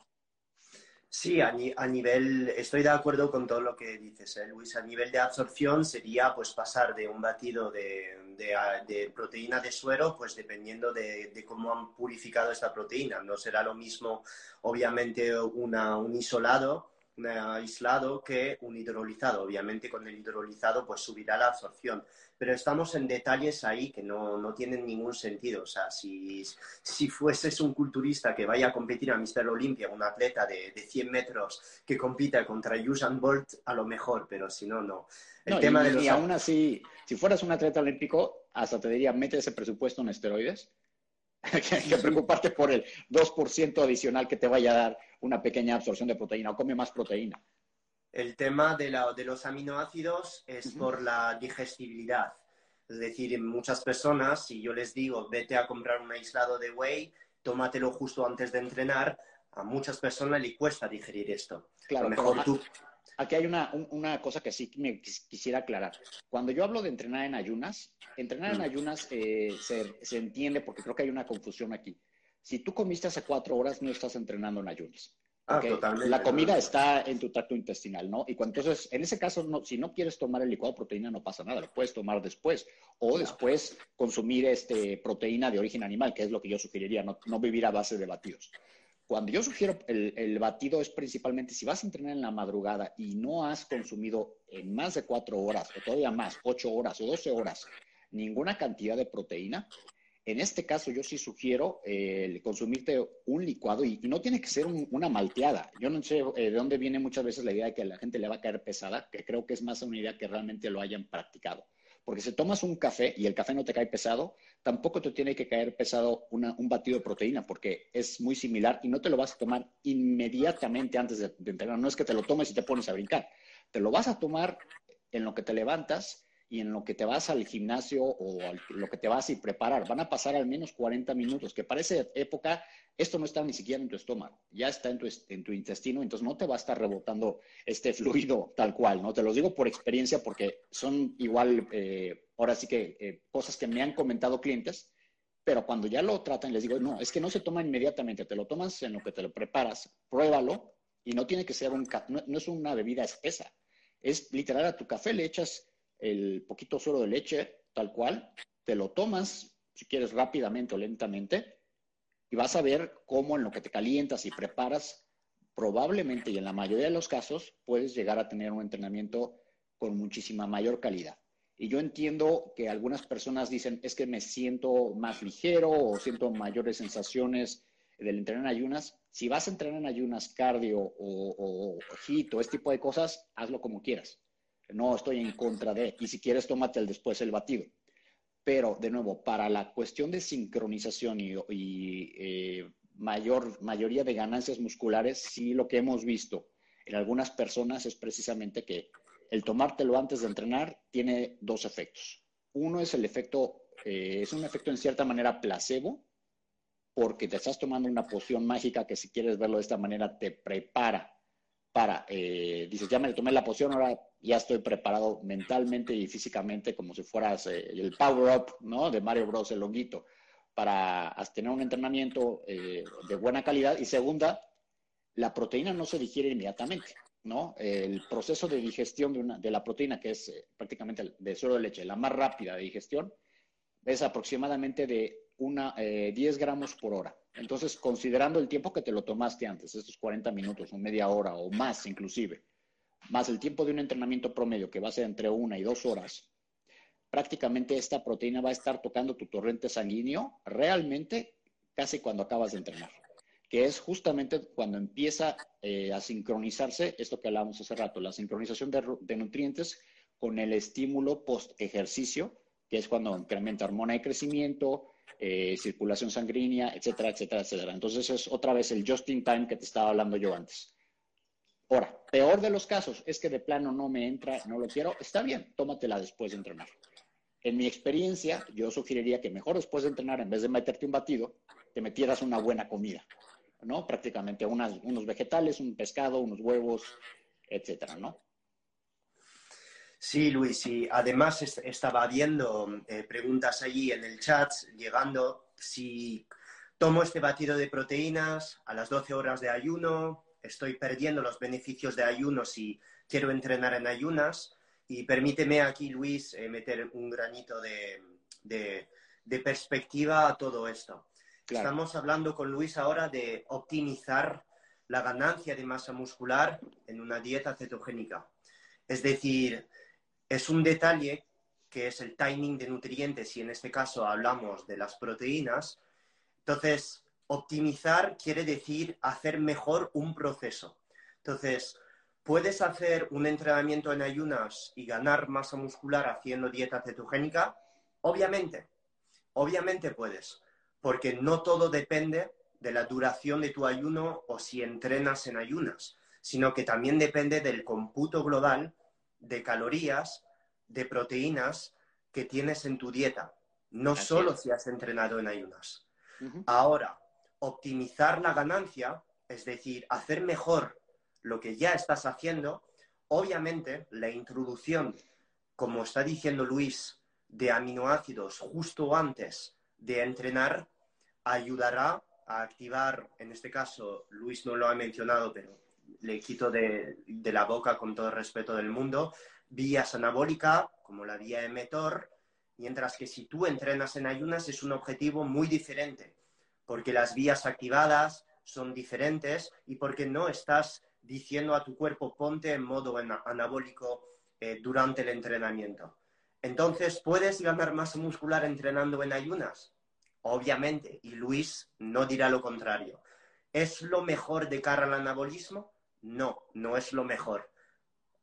Speaker 2: Sí, a, nivel, estoy de acuerdo con todo lo que dices, ¿eh, Luis. A nivel de absorción sería pues pasar de un batido de, proteína de suero, pues dependiendo de, cómo han purificado esta proteína. No será lo mismo, obviamente, un isolado un aislado que un hidrolizado. Obviamente con el hidrolizado pues subirá la absorción. Pero estamos en detalles ahí que no, no tienen ningún sentido. O sea, si, si fueses un culturista que vaya a competir a Mister Olympia, un atleta de, de 100 metros que compita contra Usain Bolt, a lo mejor, pero si no, no.
Speaker 3: El tema de los... y aún así, si fueras un atleta olímpico, hasta te diría, mete ese presupuesto en esteroides [LAUGHS] hay que preocuparte por el 2% adicional que te vaya a dar una pequeña absorción de proteína o come más proteína.
Speaker 2: El tema de, los aminoácidos es por la digestibilidad. Es decir, muchas personas, si yo les digo, vete a comprar un aislado de whey, tómatelo justo antes de entrenar, a muchas personas le cuesta digerir esto.
Speaker 3: Claro, mejor tú... Aquí hay una, una, cosa que sí me quisiera aclarar. Cuando yo hablo de entrenar en ayunas, entrenar en mm. ayunas eh, se, se, entiende porque creo que hay una confusión aquí. Si tú comiste hace cuatro horas, no estás entrenando en ayunas. Ah, totalmente. La comida está en tu tracto intestinal, ¿no? Y cuando, entonces, en ese caso, no, si no quieres tomar el licuado de proteína, no pasa nada, lo puedes tomar después. O después consumir este, proteína de origen animal, que es lo que yo sugeriría, no, no vivir a base de batidos. Cuando yo sugiero el, batido es principalmente si vas a entrenar en la madrugada y no has consumido en más de cuatro horas, o todavía más, ocho horas o doce horas, ninguna cantidad de proteína, en este caso yo sí sugiero eh, consumirte un licuado y, no tiene que ser una malteada. Yo no sé eh, de dónde viene muchas veces la idea de que a la gente le va a caer pesada, que creo que es más una idea que realmente lo hayan practicado. Porque si tomas un café y el café no te cae pesado, tampoco te tiene que caer pesado un batido de proteína, porque es muy similar y no te lo vas a tomar inmediatamente antes de, de entrenar. No es que te lo tomes y te pones a brincar. Te lo vas a tomar en lo que te levantas y en lo que te vas al gimnasio o lo que te vas a preparar, van a pasar al menos 40 minutos, que para esa época esto no está ni siquiera en tu estómago, ya está en tu, en tu intestino, entonces no te va a estar rebotando este fluido tal cual, ¿no? Te lo digo por experiencia porque son igual, eh, ahora sí que eh, cosas que me han comentado clientes, pero cuando ya lo tratan les digo, no, es que no se toma inmediatamente, te lo tomas en lo que te lo preparas, pruébalo y no tiene que ser un, no, no es una bebida espesa, es literal a tu café le echas el poquito suero de leche, tal cual, te lo tomas, si quieres rápidamente o lentamente, y vas a ver cómo en lo que te calientas y preparas, probablemente y en la mayoría de los casos, puedes llegar a tener un entrenamiento con muchísima mayor calidad. Y yo entiendo que algunas personas dicen, es que me siento más ligero o siento mayores sensaciones del entrenar en ayunas. Si vas a entrenar en ayunas cardio o, o, o este tipo de cosas, hazlo como quieras no estoy en contra de, y si quieres tómate el después el batido. Pero, de nuevo, para la cuestión de sincronización y, eh, mayor, mayoría de ganancias musculares, sí lo que hemos visto en algunas personas es precisamente que el tomártelo antes de entrenar tiene dos efectos. Uno es el efecto, eh, es un efecto en cierta manera placebo, porque te estás tomando una poción mágica que si quieres verlo de esta manera te prepara para, eh, dices, ya me tomé la poción, ahora ya estoy preparado mentalmente y físicamente como si fueras eh, el power up, ¿no? De Mario Bros, el longuito, para tener un entrenamiento de buena calidad. Y segunda, la proteína no se digiere inmediatamente. ¿no? El proceso de digestión de, una, de la proteína, que es eh, prácticamente de suero de leche, la más rápida de digestión, es aproximadamente de una, 10 eh, gramos por hora. Entonces, considerando el tiempo que te lo tomaste antes, estos 40 minutos o media hora o más inclusive, más el tiempo de un entrenamiento promedio que va a ser entre una y dos horas, prácticamente esta proteína va a estar tocando tu torrente sanguíneo realmente casi cuando acabas de entrenar que es justamente cuando empieza eh, a sincronizarse esto que hablábamos hace rato, la sincronización de, nutrientes con el estímulo post-ejercicio, que es cuando incrementa hormona de crecimiento, eh, circulación sanguínea, etcétera, etcétera, etcétera. Entonces es otra vez el just in time que te estaba hablando yo antes. Ahora, peor de los casos es que de plano no me entra, no lo quiero, está bien, tómatela después de entrenar. En mi experiencia, yo sugeriría que mejor después de entrenar, en vez de meterte un batido, te metieras una buena comida. ¿no? Prácticamente unos vegetales, un pescado, unos huevos, etcétera, ¿no?
Speaker 2: Sí, Luis, y además estaba viendo eh, preguntas allí en el chat, llegando si tomo este batido de proteínas a las 12 horas de ayuno, estoy perdiendo los beneficios de ayuno si quiero entrenar en ayunas. Y permíteme aquí, Luis, eh, meter un granito de, de perspectiva a todo esto. Estamos hablando con Luis ahora de optimizar la ganancia de masa muscular en una dieta cetogénica. Es decir, es un detalle que es el timing de nutrientes y en este caso hablamos de las proteínas. Entonces, optimizar quiere decir hacer mejor un proceso. Entonces, ¿puedes hacer un entrenamiento en ayunas y ganar masa muscular haciendo dieta cetogénica? Obviamente, obviamente puedes porque no todo depende de la duración de tu ayuno o si entrenas en ayunas, sino que también depende del cómputo global de calorías, de proteínas que tienes en tu dieta, no solo si has entrenado en ayunas. Ahora, optimizar la ganancia, es decir, hacer mejor lo que ya estás haciendo, obviamente la introducción, como está diciendo Luis, de aminoácidos justo antes de entrenar ayudará a activar, en este caso, Luis no lo ha mencionado, pero le quito de, la boca con todo el respeto del mundo, vías anabólicas, como la vía mTOR, mientras que si tú entrenas en ayunas es un objetivo muy diferente, porque las vías activadas son diferentes y porque no estás diciendo a tu cuerpo ponte en modo anabólico eh, durante el entrenamiento. Entonces, ¿puedes ganar masa muscular entrenando en ayunas? Obviamente, y Luis no dirá lo contrario. ¿Es lo mejor de cara al anabolismo? No, no es lo mejor.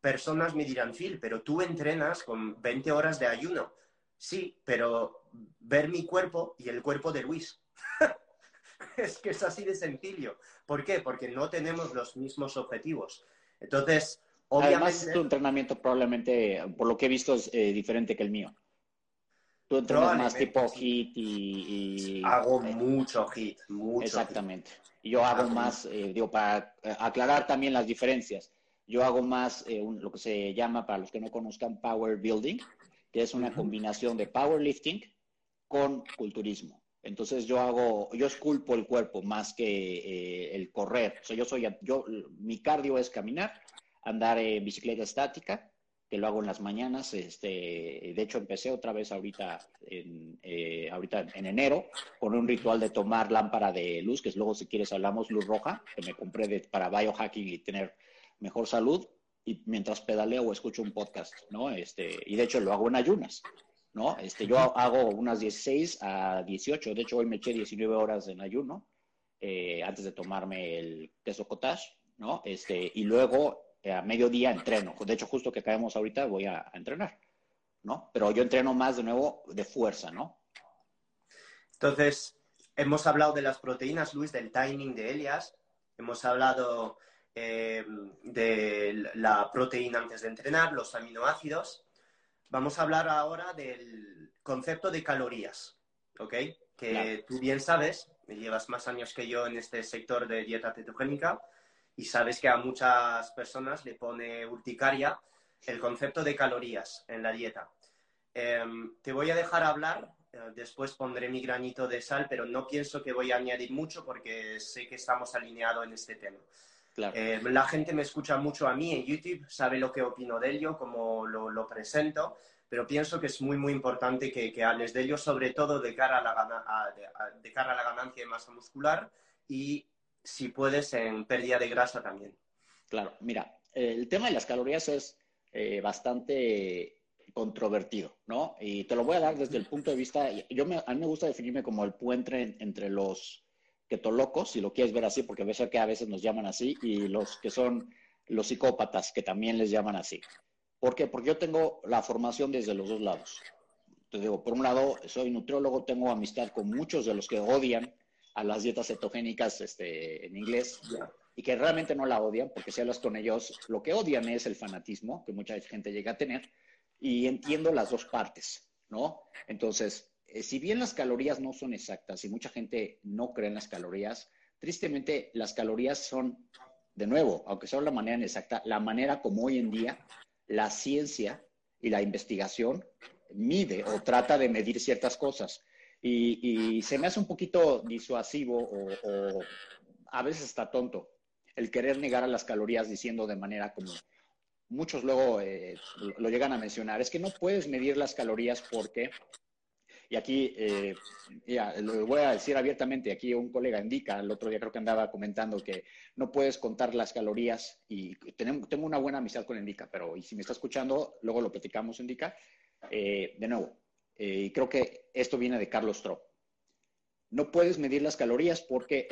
Speaker 2: Personas me dirán, Phil, pero tú entrenas con 20 horas de ayuno. Sí, pero ver mi cuerpo y el cuerpo de Luis. [LAUGHS] [LAUGHS] es que es así de sencillo. ¿Por qué? Porque no tenemos los mismos objetivos. Entonces,
Speaker 3: obviamente... Además, tu entrenamiento probablemente, por lo que he visto, es eh, diferente que el mío. Tú entrenas más tipo hit y,
Speaker 2: Hago mucho hit, mucho
Speaker 3: Exactamente. Yo hago, más, eh, digo, para eh, aclarar también las diferencias, yo hago más eh, lo que se llama, para los que no conozcan, power building, que es una combinación de powerlifting con culturismo. Entonces yo hago, yo esculpo el cuerpo más que el correr. O sea, yo soy, yo, mi cardio es caminar, andar en bicicleta estática, que lo hago en las mañanas. Este, de hecho, empecé otra vez ahorita en, eh, ahorita en enero con un ritual de tomar lámpara de luz, que es luego, si quieres, hablamos luz roja, que me compré de, para biohacking y tener mejor salud. Y mientras pedaleo o escucho un podcast, ¿no? Este, y de hecho lo hago en ayunas, ¿no? Este, yo hago unas 16 a 18. De hecho, hoy me eché 19 horas en ayuno eh, antes de tomarme el queso cottage, ¿no? Este, y luego eh, a mediodía entreno. De hecho, justo que caemos ahorita voy a, entrenar, ¿no? Pero yo entreno más de nuevo de fuerza, ¿no?
Speaker 2: Entonces, hemos hablado de las proteínas, Luis, del timing de Elias. Hemos hablado eh, de la proteína antes de entrenar, los aminoácidos. Vamos a hablar ahora del concepto de calorías, ¿ok? Que tú bien sabes, llevas más años que yo en este sector de dieta cetogénica y sabes que a muchas personas le pone urticaria el concepto de calorías en la dieta. Em, te voy a dejar hablar, eh, después pondré mi granito de sal, pero no pienso que voy a añadir mucho porque sé que estamos alineados en este tema. Em, la gente me escucha mucho a mí en YouTube, sabe lo que opino de ello, cómo lo, presento, pero pienso que es muy, muy importante que, hables de ello, sobre todo de cara a la, de cara a la ganancia de masa muscular y, si puedes, en pérdida de grasa también.
Speaker 3: Claro, mira, el tema de las calorías es eh, bastante controvertido, ¿no? Y te lo voy a dar desde el punto de vista, yo me, a mí me gusta definirme como el puente entre los ketolocos, si lo quieres ver así, porque ves que a veces nos llaman así, y los que son los psicópatas, que también les llaman así. ¿Por qué? Porque yo tengo la formación desde los dos lados. Te digo, por un lado, soy nutriólogo, tengo amistad con muchos de los que odian a las dietas cetogénicas este, en inglés y que realmente no la odian, porque si hablas con ellos, lo que odian es el fanatismo que mucha gente llega a tener, y entiendo las dos partes, ¿no? Entonces, eh, si bien las calorías no son exactas y mucha gente no cree en las calorías, tristemente las calorías son, de nuevo, aunque sea la manera inexacta, la manera como hoy en día la ciencia y la investigación mide o trata de medir ciertas cosas. Y, se me hace un poquito disuasivo o, o a veces está tonto el querer negar a las calorías diciendo de manera como muchos luego eh, lo llegan a mencionar, es que no puedes medir las calorías porque, y aquí eh, ya, lo voy a decir abiertamente, aquí un colega indica, el otro día creo que andaba comentando que no puedes contar las calorías y tengo, una buena amistad con Indica, pero si me está escuchando, luego lo platicamos, Indica. Eh, de nuevo, y creo que esto viene de Carlos Trop no puedes medir las calorías porque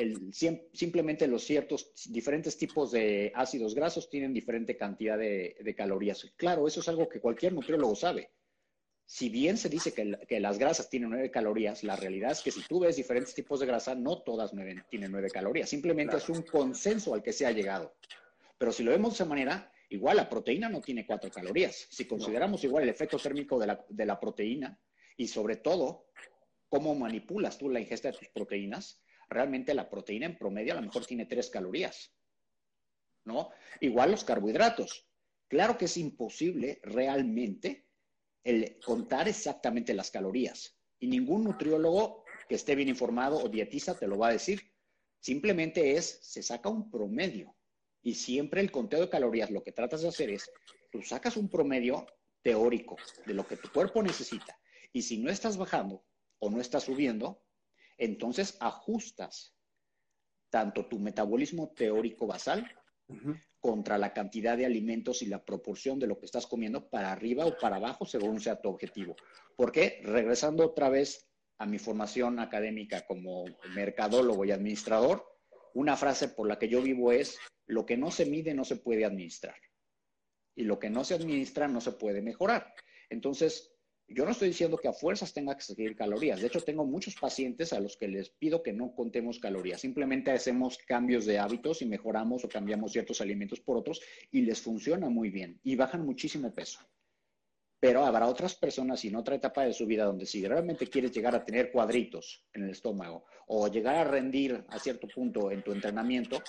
Speaker 3: simplemente los ciertos diferentes tipos de ácidos grasos tienen diferente cantidad de, calorías. Claro, eso es algo que cualquier nutriólogo sabe. Si bien se dice que, las grasas tienen nueve calorías, la realidad es que si tú ves diferentes tipos de grasa, no todas tienen nueve calorías. Simplemente es un consenso al que se ha llegado. Pero si lo vemos de esa manera, igual la proteína no tiene cuatro calorías. Si consideramos igual el efecto térmico de la, de la proteína y sobre todo cómo manipulas tú la ingesta de tus proteínas, realmente la proteína en promedio a lo mejor tiene tres calorías. ¿No? Igual los carbohidratos. Claro que es imposible realmente el contar exactamente las calorías. Y ningún nutriólogo que esté bien informado o dietista te lo va a decir. Simplemente es, se saca un promedio. Y siempre el conteo de calorías lo que tratas de hacer es, tú sacas un promedio teórico de lo que tu cuerpo necesita. Y si no estás bajando, o no está subiendo, entonces ajustas tanto tu metabolismo teórico basal contra la cantidad de alimentos y la proporción de lo que estás comiendo para arriba o para abajo según sea tu objetivo. Porque regresando otra vez a mi formación académica como mercadólogo y administrador, una frase por la que yo vivo es, lo que no se mide no se puede administrar. Y lo que no se administra no se puede mejorar. Entonces, yo no estoy diciendo que a fuerzas tenga que seguir calorías. De hecho, tengo muchos pacientes a los que les pido que no contemos calorías. Simplemente hacemos cambios de hábitos y mejoramos o cambiamos ciertos alimentos por otros y les funciona muy bien y bajan muchísimo peso. Pero habrá otras personas en otra etapa de su vida donde si realmente quieres llegar a tener cuadritos en el estómago o llegar a rendir a cierto punto en tu entrenamiento,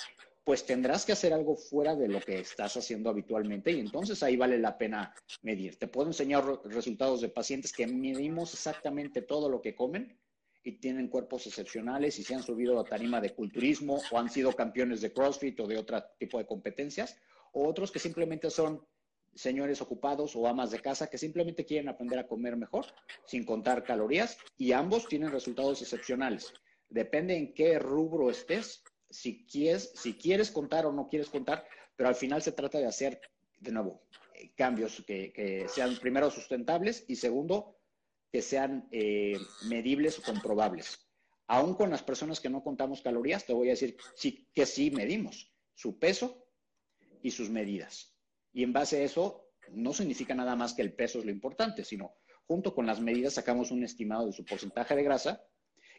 Speaker 3: pues tendrás que hacer algo fuera de lo que estás haciendo habitualmente y entonces ahí vale la pena medir. Te puedo enseñar resultados de pacientes que medimos exactamente todo lo que comen y tienen cuerpos excepcionales y se han subido a tarima de culturismo o han sido campeones de CrossFit o de otro tipo de competencias, o otros que simplemente son señores ocupados o amas de casa que simplemente quieren aprender a comer mejor sin contar calorías y ambos tienen resultados excepcionales. Depende en qué rubro estés, si quieres, si quieres contar o no quieres contar, pero al final se trata de hacer, de nuevo, eh, cambios que, sean primero sustentables y segundo, que sean eh, medibles o comprobables. Aún con las personas que no contamos calorías, te voy a decir que sí medimos su peso y sus medidas. Y en base a eso, no significa nada más que el peso es lo importante, sino junto con las medidas sacamos un estimado de su porcentaje de grasa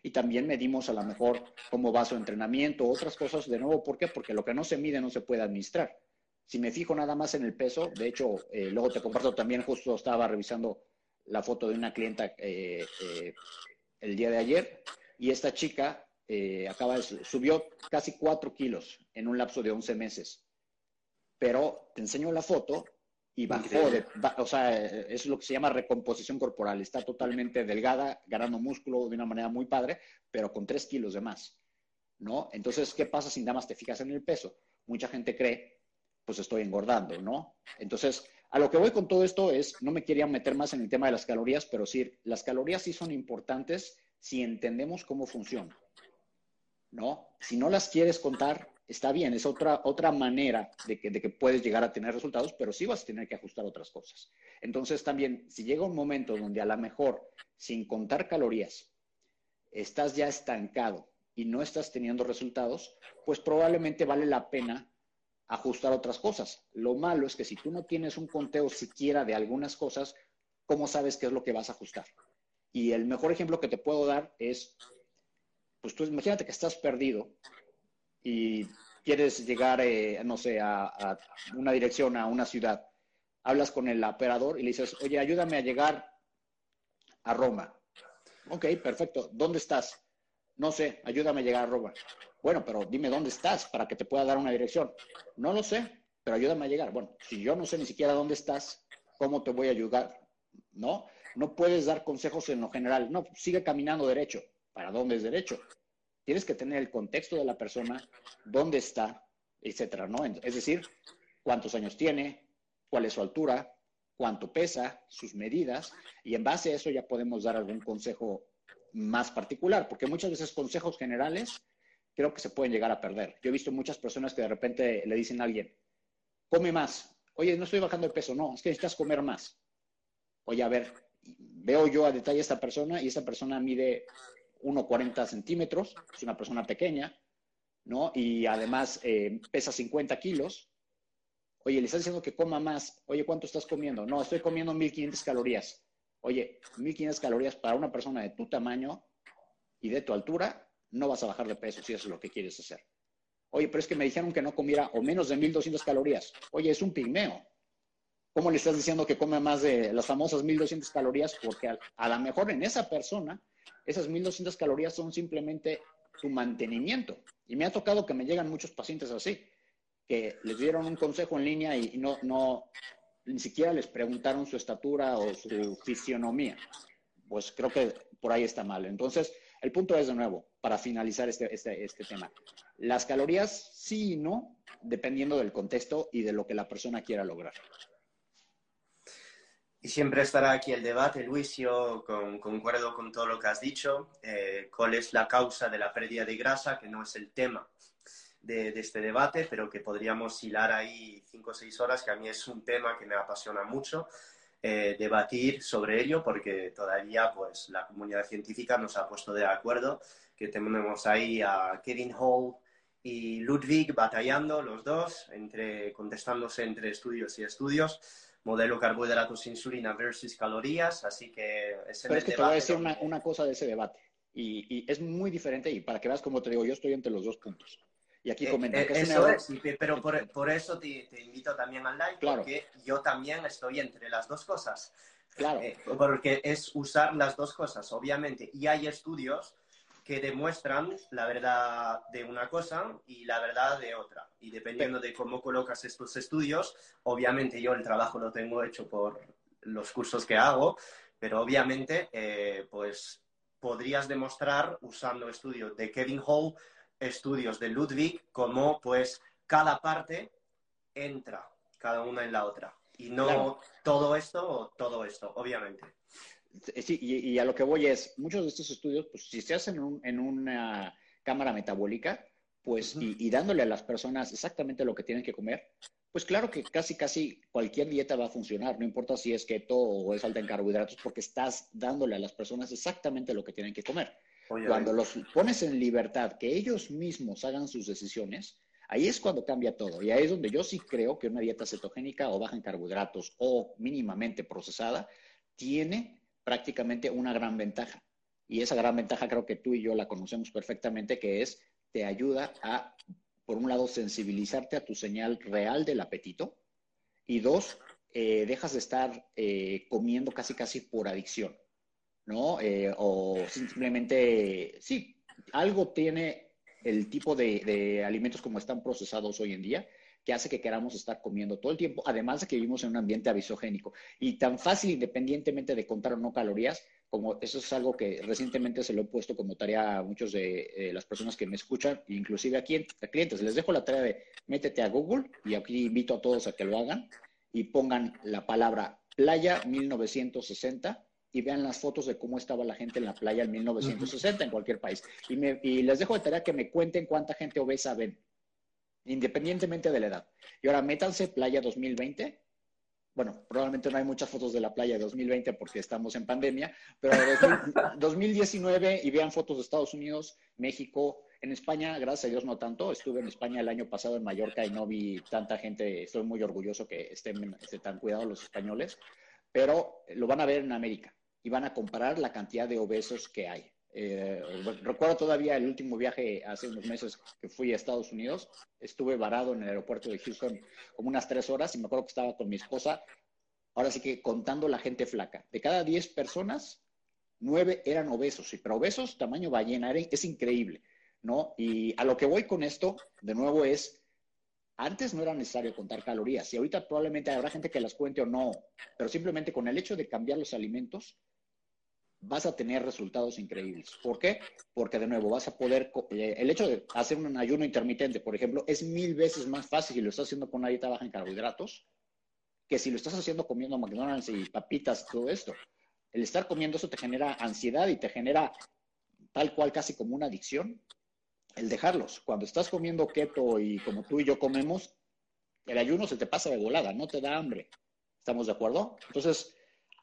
Speaker 3: y también medimos a lo mejor cómo va su entrenamiento, otras cosas. De nuevo, ¿por qué? Porque lo que no se mide no se puede administrar. Si me fijo nada más en el peso, de hecho, eh, luego te comparto también, justo estaba revisando la foto de una clienta eh, eh, el día de ayer y esta chica acaba de, subió casi 4 kilos en un lapso de 11 meses. Pero te enseño la foto y bajó, de, o sea, es lo que se llama recomposición corporal. Está totalmente delgada, ganando músculo de una manera muy padre, pero con 3 kilos de más, ¿no? Entonces, ¿qué pasa si nada más te fijas en el peso? Mucha gente cree, pues estoy engordando, ¿no? Entonces, a lo que voy con todo esto es, no me quería meter más en el tema de las calorías, pero sí, las calorías sí son importantes si entendemos cómo funcionan, ¿no? Si no las quieres contar, está bien, es otra, otra manera de que, de que puedes llegar a tener resultados, pero sí vas a tener que ajustar otras cosas. Entonces también, si llega un momento donde a lo mejor, sin contar calorías, estás ya estancado y no estás teniendo resultados, pues probablemente vale la pena ajustar otras cosas. Lo malo es que si tú no tienes un conteo siquiera de algunas cosas, ¿cómo sabes qué es lo que vas a ajustar? Y el mejor ejemplo que te puedo dar es, pues tú imagínate que estás perdido y quieres llegar, eh, no sé, a, una dirección, a una ciudad, hablas con el operador y le dices, oye, ayúdame a llegar a Roma. Ok, perfecto. ¿Dónde estás? No sé, ayúdame a llegar a Roma. Bueno, pero dime dónde estás para que te pueda dar una dirección. No lo sé, pero ayúdame a llegar. Bueno, si yo no sé ni siquiera dónde estás, ¿cómo te voy a ayudar? ¿No? No puedes dar consejos en lo general. No, sigue caminando derecho. ¿Para dónde es derecho? Tienes que tener el contexto de la persona, dónde está, etcétera, ¿no? Es decir, cuántos años tiene, cuál es su altura, cuánto pesa, sus medidas, y en base a eso ya podemos dar algún consejo más particular, porque muchas veces consejos generales creo que se pueden llegar a perder. Yo he visto muchas personas que de repente le dicen a alguien, come más. Oye, no estoy bajando de peso, no, es que necesitas comer más. Oye, a ver, veo yo a detalle a esta persona y esta persona mide 1,40 centímetros, es una persona pequeña, ¿no? Y además eh, pesa 50 kilos. Oye, le estás diciendo que coma más. Oye, ¿cuánto estás comiendo? No, estoy comiendo 1500 calorías. Oye, 1500 calorías para una persona de tu tamaño y de tu altura, no vas a bajar de peso si es lo que quieres hacer. Oye, pero es que me dijeron que no comiera o menos de 1200 calorías. Oye, es un pigmeo. ¿Cómo le estás diciendo que come más de las famosas 1200 calorías? Porque a, a lo mejor en esa persona esas 1200 calorías son simplemente tu mantenimiento. Y me ha tocado que me llegan muchos pacientes así, que les dieron un consejo en línea y, no, no, ni siquiera les preguntaron su estatura o su fisionomía. Pues creo que por ahí está mal. Entonces, el punto es de nuevo, para finalizar este, este, este tema, las calorías sí y no, dependiendo del contexto y de lo que la persona quiera lograr.
Speaker 2: Y siempre estará aquí el debate, Luis, yo concuerdo con todo lo que has dicho. Eh, ¿Cuál es la causa de la pérdida de grasa? Que no es el tema de, este debate, pero que podríamos hilar ahí cinco o seis horas, que a mí es un tema que me apasiona mucho. Eh, debatir sobre ello porque todavía pues la comunidad científica nos ha puesto de acuerdo que tenemos ahí a Kevin Hall y Ludwig batallando los dos entre contestándose entre estudios y estudios modelo carbohidratos, insulina versus calorías, así que
Speaker 3: es Pero es que te voy a decir una, cosa de ese debate, y, es muy diferente, y para que veas como te digo, yo estoy entre los dos puntos. Y aquí eh, comenta
Speaker 2: eh, que eso es, pero por, eso te, invito también al live, porque yo también estoy entre las dos cosas. Claro. [LAUGHS] Eh, porque es usar las dos cosas, obviamente. Y hay estudios que demuestran la verdad de una cosa y la verdad de otra. Y dependiendo de cómo colocas estos estudios, obviamente yo el trabajo lo tengo hecho por los cursos que hago, pero obviamente eh, pues podrías demostrar usando estudios de Kevin Hall, estudios de Ludwig, cómo pues cada parte entra cada una en la otra. Y no todo esto o todo esto, obviamente.
Speaker 3: Sí, y, a lo que voy es, muchos de estos estudios, pues si se hacen en, una cámara metabólica, pues y, dándole a las personas exactamente lo que tienen que comer, pues claro que casi, casi cualquier dieta va a funcionar, no importa si es keto o es alta en carbohidratos, porque estás dándole a las personas exactamente lo que tienen que comer. Cuando los pones en libertad, que ellos mismos hagan sus decisiones, ahí es cuando cambia todo. Y ahí es donde yo sí creo que una dieta cetogénica o baja en carbohidratos o mínimamente procesada tiene prácticamente una gran ventaja. y esa gran ventaja creo que tú y yo la conocemos perfectamente, que es, te ayuda a, por un lado, sensibilizarte a tu señal real del apetito, y dos, eh, dejas de estar eh, comiendo casi casi por adicción, ¿no? Eh, o simplemente, sí, algo tiene el tipo de, alimentos como están procesados hoy en día, que hace que queramos estar comiendo todo el tiempo, además de que vivimos en un ambiente avisogénico. Y tan fácil, independientemente de contar o no calorías, como eso es algo que recientemente se lo he puesto como tarea a muchos de las personas que me escuchan, inclusive a, a clientes. Les dejo la tarea de métete a Google y aquí invito a todos a que lo hagan y pongan la palabra playa 1960 y vean las fotos de cómo estaba la gente en la playa en 1960 en cualquier país. Y, y les dejo de tarea que me cuenten cuánta gente obesa ven independientemente de la edad. Y ahora métanse Playa 2020. Bueno, probablemente no hay muchas fotos de la playa de 2020 porque estamos en pandemia, pero 2019 [LAUGHS] y vean fotos de Estados Unidos, México, en España, gracias a Dios, no tanto. Estuve en España el año pasado en Mallorca y no vi tanta gente. Estoy muy orgulloso que estén, estén tan cuidados los españoles, pero lo van a ver en América y van a comparar la cantidad de obesos que hay. Eh, recuerdo todavía el último viaje hace unos meses que fui a Estados Unidos. Estuve varado en el aeropuerto de Houston como unas tres horas y me acuerdo que estaba con mi esposa. Ahora sí que contando la gente flaca. De cada diez personas, nueve eran obesos. Y pero obesos, tamaño ballena, es increíble, ¿no? Y a lo que voy con esto, de nuevo, es antes no era necesario contar calorías y ahorita probablemente habrá gente que las cuente o no, pero simplemente con el hecho de cambiar los alimentos vas a tener resultados increíbles. ¿Por qué? Porque de nuevo vas a poder, eh, el hecho de hacer un ayuno intermitente, por ejemplo, es mil veces más fácil si lo estás haciendo con una dieta baja en carbohidratos que si lo estás haciendo comiendo McDonald's y papitas, todo esto. El estar comiendo eso te genera ansiedad y te genera tal cual casi como una adicción. El dejarlos. Cuando estás comiendo keto y como tú y yo comemos, el ayuno se te pasa de volada, no te da hambre. ¿Estamos de acuerdo? Entonces,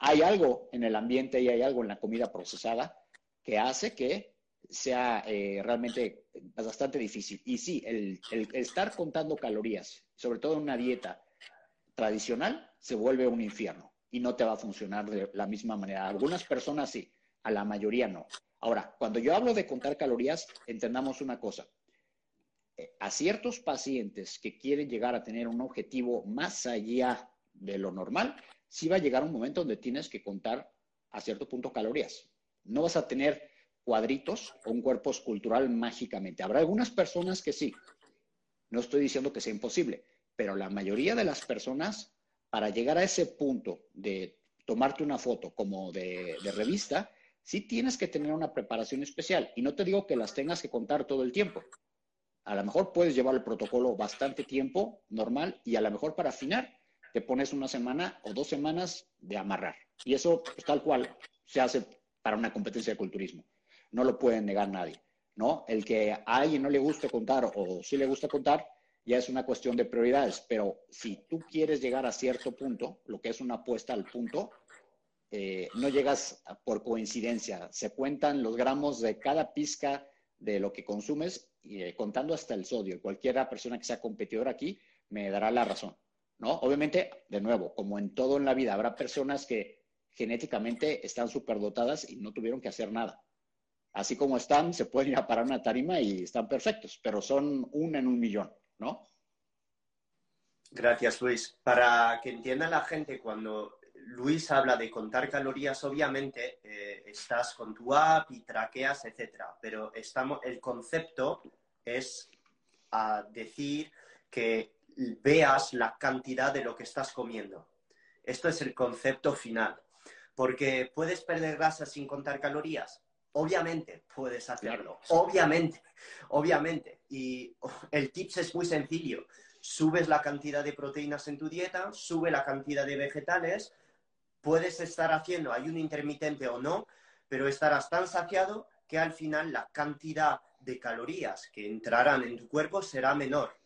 Speaker 3: hay algo en el ambiente y hay algo en la comida procesada que hace que sea eh, realmente bastante difícil. Y sí, el, estar contando calorías, sobre todo en una dieta tradicional, se vuelve un infierno y no te va a funcionar de la misma manera. algunas personas sí, a la mayoría no. Ahora, cuando yo hablo de contar calorías, entendamos una cosa. Eh, a ciertos pacientes que quieren llegar a tener un objetivo más allá de lo normal, sí va a llegar un momento donde tienes que contar a cierto punto calorías. No vas a tener cuadritos o un cuerpo escultural mágicamente. Habrá algunas personas que sí. No estoy diciendo que sea imposible, pero la mayoría de las personas, para llegar a ese punto de tomarte una foto como de, de revista, sí tienes que tener una preparación especial. Y no te digo que las tengas que contar todo el tiempo. A lo mejor puedes llevar el protocolo bastante tiempo, normal, y a lo mejor para afinar te pones una semana o dos semanas de amarrar. Y eso, pues, tal cual, se hace para una competencia de culturismo. No lo puede negar nadie, ¿no? El que a alguien no le guste contar o sí le gusta contar, ya es una cuestión de prioridades. Pero si tú quieres llegar a cierto punto, lo que es una apuesta al punto, eh, no llegas por coincidencia. Se cuentan los gramos de cada pizca de lo que consumes, eh, contando hasta el sodio. Cualquiera persona que sea competidor aquí me dará la razón. ¿No? Obviamente, de nuevo, como en todo en la vida, habrá personas que genéticamente están superdotadas y no tuvieron que hacer nada. Así como están, se pueden ir a parar una tarima y están perfectos, pero son un en un millón, ¿no?
Speaker 2: Gracias, Luis. Para que entienda la gente, cuando Luis habla de contar calorías, obviamente eh, estás con tu app y traqueas, etcétera, pero estamos, el concepto es a decir que veas la cantidad de lo que estás comiendo. Esto es el concepto final. Porque puedes perder grasa sin contar calorías. Obviamente puedes hacerlo. Obviamente, obviamente. Y el tips es muy sencillo. Subes la cantidad de proteínas en tu dieta, sube la cantidad de vegetales. Puedes estar haciendo ayuno intermitente o no, pero estarás tan saciado que al final la cantidad de calorías que entrarán en tu cuerpo será menor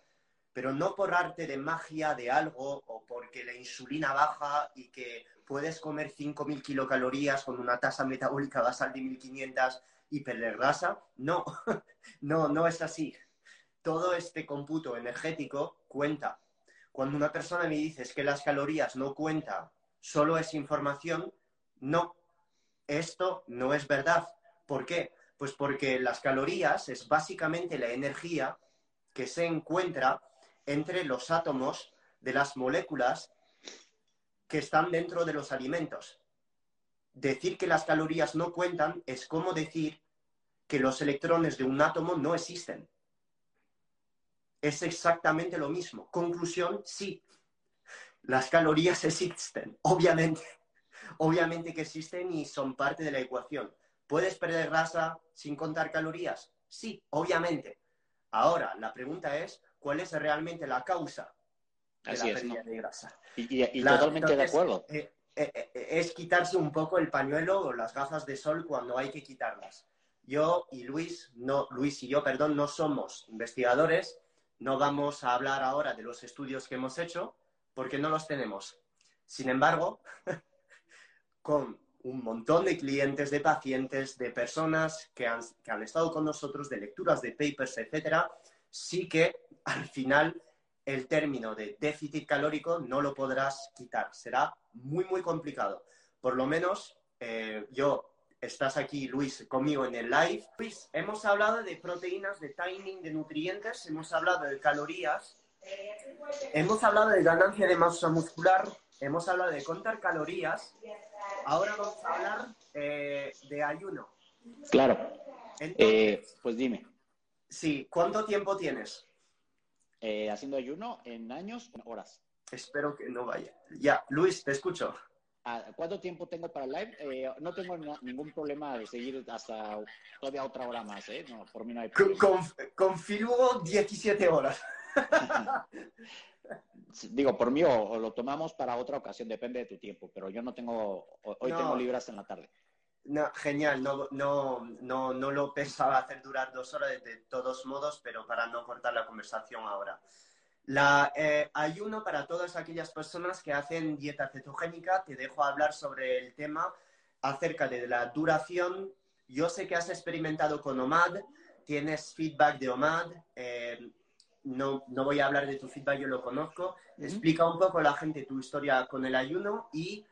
Speaker 2: pero no por arte de magia de algo o porque la insulina baja y que puedes comer 5.000 kilocalorías con una tasa metabólica basal de 1.500 y perder grasa. No, [LAUGHS] no, no es así. Todo este cómputo energético cuenta. Cuando una persona me dice que las calorías no cuentan, solo es información, no, esto no es verdad. ¿Por qué? Pues porque las calorías es básicamente la energía que se encuentra entre los átomos de las moléculas que están dentro de los alimentos. Decir que las calorías no cuentan es como decir que los electrones de un átomo no existen. Es exactamente lo mismo. Conclusión, sí. Las calorías existen, obviamente. Obviamente que existen y son parte de la ecuación. ¿Puedes perder grasa sin contar calorías? Sí, obviamente. Ahora, la pregunta es, ¿cuál es realmente la causa de la pérdida de grasa?
Speaker 3: Y, totalmente de acuerdo.
Speaker 2: Eh, eh, eh, es quitarse un poco el pañuelo o las gafas de sol cuando hay que quitarlas. Yo y Luis, no, Luis y yo, perdón, no somos investigadores, no vamos a hablar ahora de los estudios que hemos hecho porque no los tenemos. Sin embargo, [LAUGHS] con un montón de clientes, de pacientes, de personas que han, que han estado con nosotros, de lecturas de papers, etcétera, sí que al final el término de déficit calórico no lo podrás quitar. Será muy, muy complicado. Por lo menos eh, yo, estás aquí, Luis, conmigo en el live. Luis, hemos hablado de proteínas, de timing, de nutrientes, hemos hablado de calorías, hemos hablado de ganancia de masa muscular, hemos hablado de contar calorías Ahora vamos a hablar eh, de ayuno.
Speaker 3: Claro. Eh, pues dime.
Speaker 2: Sí, ¿cuánto tiempo tienes?
Speaker 3: Eh, haciendo ayuno en años, en horas.
Speaker 2: Espero que no vaya. Ya, Luis, te escucho.
Speaker 3: Ah, ¿Cuánto tiempo tengo para el live? no tengo ningún problema de seguir hasta todavía otra hora más, ¿eh? No, por mí no hay
Speaker 2: problema. confirmo 17 horas. [LAUGHS]
Speaker 3: Digo, por mí o, lo tomamos para otra ocasión, depende de tu tiempo, pero yo no tengo, hoy tengo libras en la tarde.
Speaker 2: No, genial, no, no, no, no lo pensaba hacer durar dos horas de, todos modos, pero para no cortar la conversación ahora. La, eh, ayuno para todas aquellas personas que hacen dieta cetogénica, te dejo hablar sobre el tema acerca de la duración. Yo sé que has experimentado con OMAD, tienes feedback de OMAD. Eh, no, no voy a hablar de tu feedback, yo lo conozco. Explica un poco a la gente tu historia con el ayuno y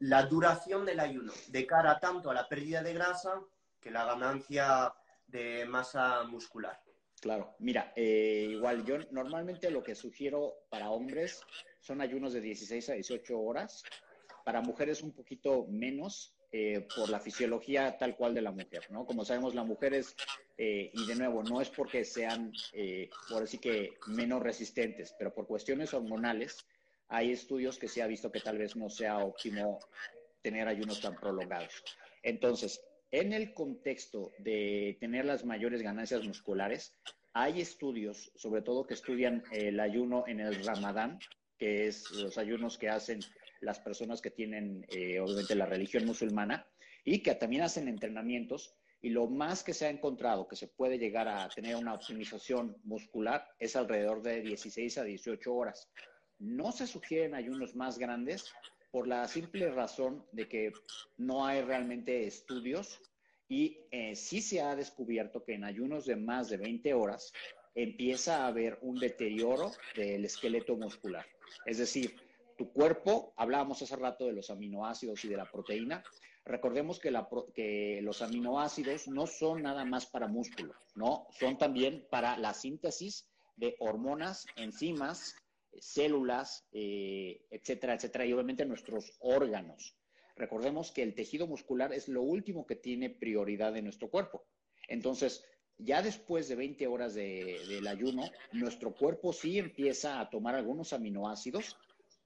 Speaker 2: la duración del ayuno, de cara tanto a la pérdida de grasa que la ganancia de masa muscular.
Speaker 3: Claro, mira, eh, igual yo normalmente lo que sugiero para hombres son ayunos de 16 a 18 horas, para mujeres un poquito menos, eh, por la fisiología tal cual de la mujer, ¿no? Como sabemos, la mujer es, eh, y de nuevo, no es porque sean, eh, por así que, menos resistentes, pero por cuestiones hormonales, hay estudios que se ha visto que tal vez no sea óptimo tener ayunos tan prolongados. Entonces, en el contexto de tener las mayores ganancias musculares, hay estudios, sobre todo que estudian el ayuno en el ramadán, que es los ayunos que hacen las personas que tienen, eh, obviamente, la religión musulmana y que también hacen entrenamientos. Y lo más que se ha encontrado que se puede llegar a tener una optimización muscular es alrededor de 16 a 18 horas. No se sugieren ayunos más grandes por la simple razón de que no hay realmente estudios y eh, sí se ha descubierto que en ayunos de más de 20 horas empieza a haber un deterioro del esqueleto muscular. Es decir, tu cuerpo, hablábamos hace rato de los aminoácidos y de la proteína, recordemos que, que, los aminoácidos no son nada más para músculo, ¿no? Son también para la síntesis de hormonas, enzimas, células, eh, etcétera, etcétera, y obviamente nuestros órganos. Recordemos que el tejido muscular es lo último que tiene prioridad en nuestro cuerpo. Entonces, ya después de 20 horas del ayuno, nuestro cuerpo sí empieza a tomar algunos aminoácidos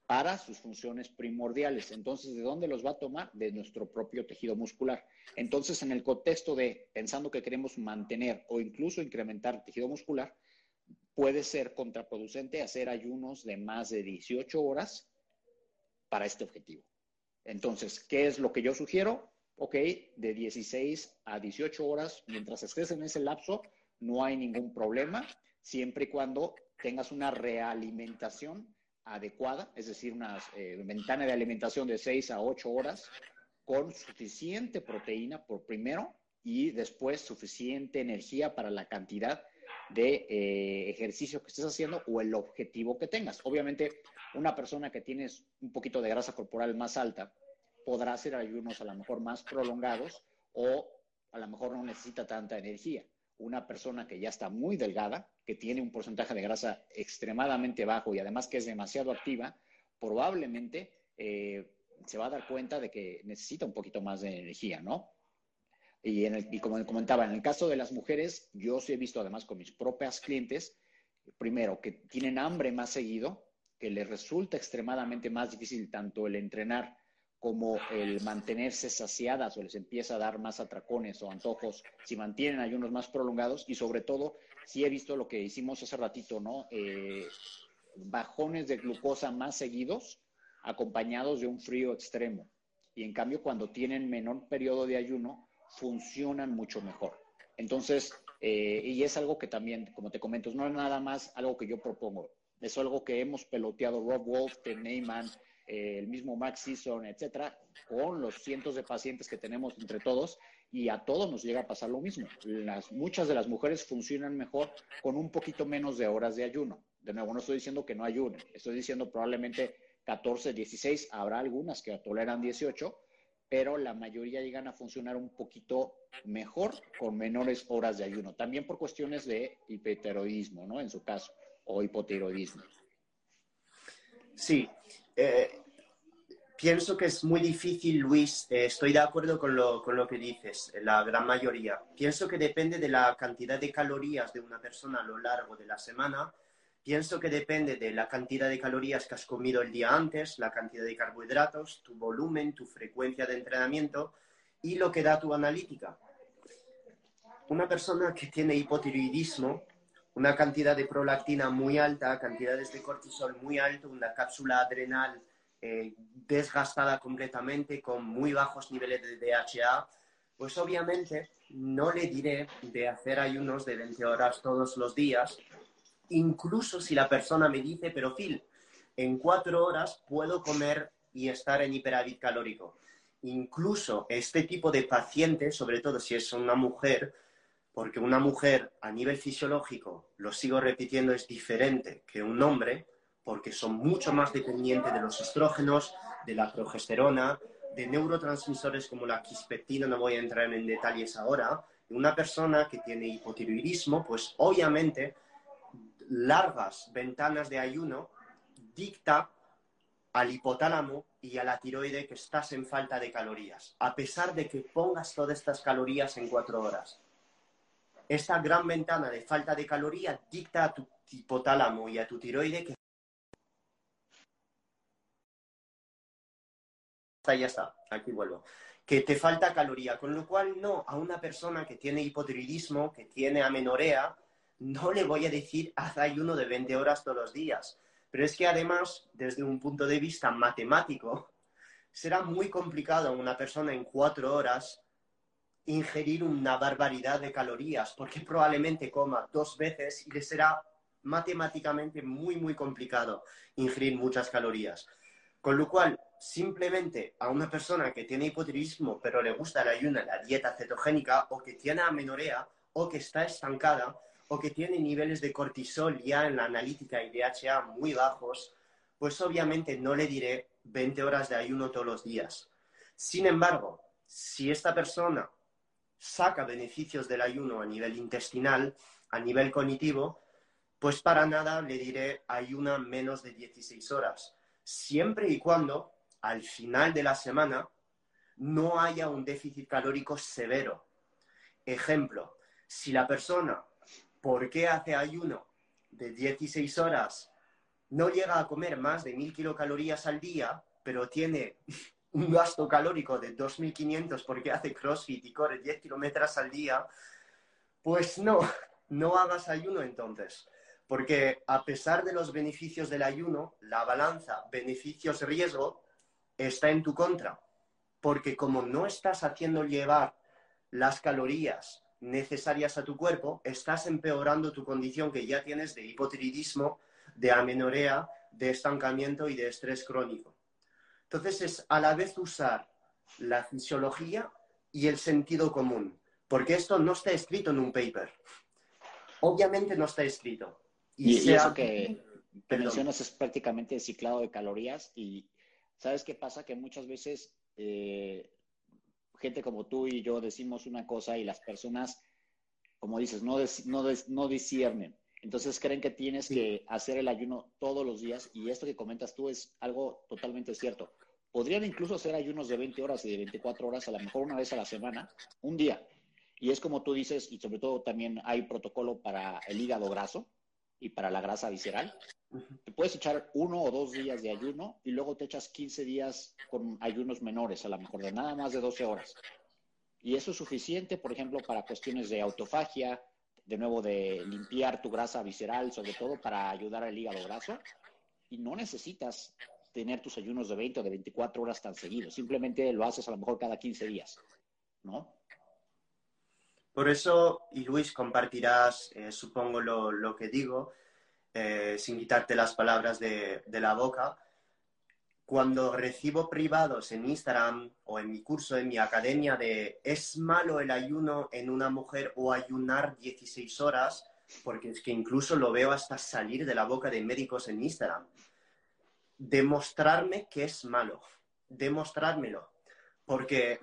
Speaker 3: para sus funciones primordiales. Entonces, ¿de dónde los va a tomar? De nuestro propio tejido muscular. Entonces, en el contexto de pensando que queremos mantener o incluso incrementar tejido muscular, puede ser contraproducente hacer ayunos de más de 18 horas para este objetivo. Entonces, ¿qué es lo que yo sugiero? Ok, de 16 a 18 horas, mientras estés en ese lapso, no hay ningún problema, siempre y cuando tengas una realimentación adecuada, es decir, una eh, ventana de alimentación de 6 a 8 horas con suficiente proteína por primero y después suficiente energía para la cantidad de eh, ejercicio que estés haciendo o el objetivo que tengas. Obviamente, una persona que tienes un poquito de grasa corporal más alta podrá hacer ayunos a lo mejor más prolongados o a lo mejor no necesita tanta energía. Una persona que ya está muy delgada, que tiene un porcentaje de grasa extremadamente bajo y además que es demasiado activa, probablemente eh, se va a dar cuenta de que necesita un poquito más de energía, ¿no? Y, en y como comentaba, en el caso de las mujeres, yo sí he visto además con mis propias clientes, primero, que tienen hambre más seguido, que les resulta extremadamente más difícil tanto el entrenar como el mantenerse saciadas o les empieza a dar más atracones o antojos si mantienen ayunos más prolongados y sobre todo si he visto lo que hicimos hace ratito, ¿no? Eh, bajones de glucosa más seguidos acompañados de un frío extremo. Y en cambio, cuando tienen menor periodo de ayuno, funcionan mucho mejor. Entonces, eh, y es algo que también, como te comento, no es nada más algo que yo propongo. Es algo que hemos peloteado Rob Wolf, Ted Neyman, eh, el mismo Max Sisson, etcétera, con los cientos de pacientes que tenemos entre todos y a todos nos llega a pasar lo mismo. Las, muchas de las mujeres funcionan mejor con un poquito menos de horas de ayuno. De nuevo, no estoy diciendo que no ayunen, estoy diciendo probablemente 14, 16, habrá algunas que toleran 18, pero la mayoría llegan a funcionar un poquito mejor con menores horas de ayuno, también por cuestiones de hipotiroidismo, ¿no? En su caso, o hipotiroidismo.
Speaker 2: Sí, eh, pienso que es muy difícil, Luis, eh, estoy de acuerdo con lo, con lo que dices, la gran mayoría. Pienso que depende de la cantidad de calorías de una persona a lo largo de la semana Pienso que depende de la cantidad de calorías que has comido el día antes, la cantidad de carbohidratos, tu volumen, tu frecuencia de entrenamiento y lo que da tu analítica. Una persona que tiene hipotiroidismo, una cantidad de prolactina muy alta, cantidades de cortisol muy alto, una cápsula adrenal eh, desgastada completamente con muy bajos niveles de DHA, pues obviamente no le diré de hacer ayunos de 20 horas todos los días, incluso si la persona me dice, pero Phil, en cuatro horas puedo comer y estar en hiperávit calórico. Incluso este tipo de paciente, sobre todo si es una mujer, porque una mujer a nivel fisiológico, lo sigo repitiendo, es diferente que un hombre, porque son mucho más dependientes de los estrógenos, de la progesterona, de neurotransmisores como la quispectina, no voy a entrar en detalles ahora. Una persona que tiene hipotiroidismo, pues obviamente largas ventanas de ayuno dicta al hipotálamo y a la tiroide que estás en falta de calorías, a pesar de que pongas todas estas calorías en cuatro horas. Esta gran ventana de falta de calorías dicta a tu hipotálamo y a tu tiroide que... Ya está, aquí vuelvo. Que te falta caloría, con lo cual no, a una persona que tiene hipotiroidismo, que tiene amenorea, no le voy a decir haz ayuno de 20 horas todos los días. Pero es que además, desde un punto de vista matemático, será muy complicado a una persona en cuatro horas ingerir una barbaridad de calorías, porque probablemente coma dos veces y le será matemáticamente muy, muy complicado ingerir muchas calorías. Con lo cual, simplemente a una persona que tiene hipotiroidismo, pero le gusta el ayuno, la dieta cetogénica, o que tiene amenorrea, o que está estancada, o que tiene niveles de cortisol ya en la analítica y DHA muy bajos, pues obviamente no le diré 20 horas de ayuno todos los días. Sin embargo, si esta persona saca beneficios del ayuno a nivel intestinal, a nivel cognitivo, pues para nada le diré ayuna menos de 16 horas, siempre y cuando al final de la semana no haya un déficit calórico severo. Ejemplo, si la persona ¿por qué hace ayuno de 16 horas? No llega a comer más de 1000 kilocalorías al día, pero tiene [LAUGHS] un gasto calórico de 2500 porque hace crossfit y corre 10 kilómetros al día, pues no, no hagas ayuno entonces. Porque a pesar de los beneficios del ayuno, la balanza beneficios-riesgo está en tu contra. Porque como no estás haciendo llevar las calorías necesarias a tu cuerpo, estás empeorando tu condición que ya tienes de hipotiroidismo, de amenorea, de estancamiento y de estrés crónico. Entonces es a la vez usar la fisiología y el sentido común, porque esto no está escrito en un paper. Obviamente no está escrito.
Speaker 3: Y, eso que, mencionas es prácticamente el ciclado de calorías y ¿sabes qué pasa? Que muchas veces eh, gente como tú y yo decimos una cosa y las personas, como dices, no, no, no disciernen. Entonces creen que tienes que hacer el ayuno todos los días y esto que comentas tú es algo totalmente cierto. Podrían incluso hacer ayunos de 20 horas y de 24 horas, a lo mejor una vez a la semana, un día. Y es como tú dices, y sobre todo también hay protocolo para el hígado graso y para la grasa visceral. Te puedes echar uno o dos días de ayuno y luego te echas 15 días con ayunos menores, a lo mejor de nada más de 12 horas. Y eso es suficiente, por ejemplo, para cuestiones de autofagia, de nuevo de limpiar tu grasa visceral, sobre todo para ayudar al hígado graso. Y no necesitas tener tus ayunos de 20 o de 24 horas tan seguidos. Simplemente lo haces a lo mejor cada 15 días, ¿no?
Speaker 2: Por eso, y Luis, compartirás, eh, supongo, lo, que digo, eh, sin quitarte las palabras de, de la boca. Cuando recibo privados en Instagram o en mi curso, en mi academia, de ¿es malo el ayuno en una mujer o ayunar 16 horas? Porque es que incluso lo veo hasta salir de la boca de médicos en Instagram. Demostrarme que es malo. Demostrármelo. Porque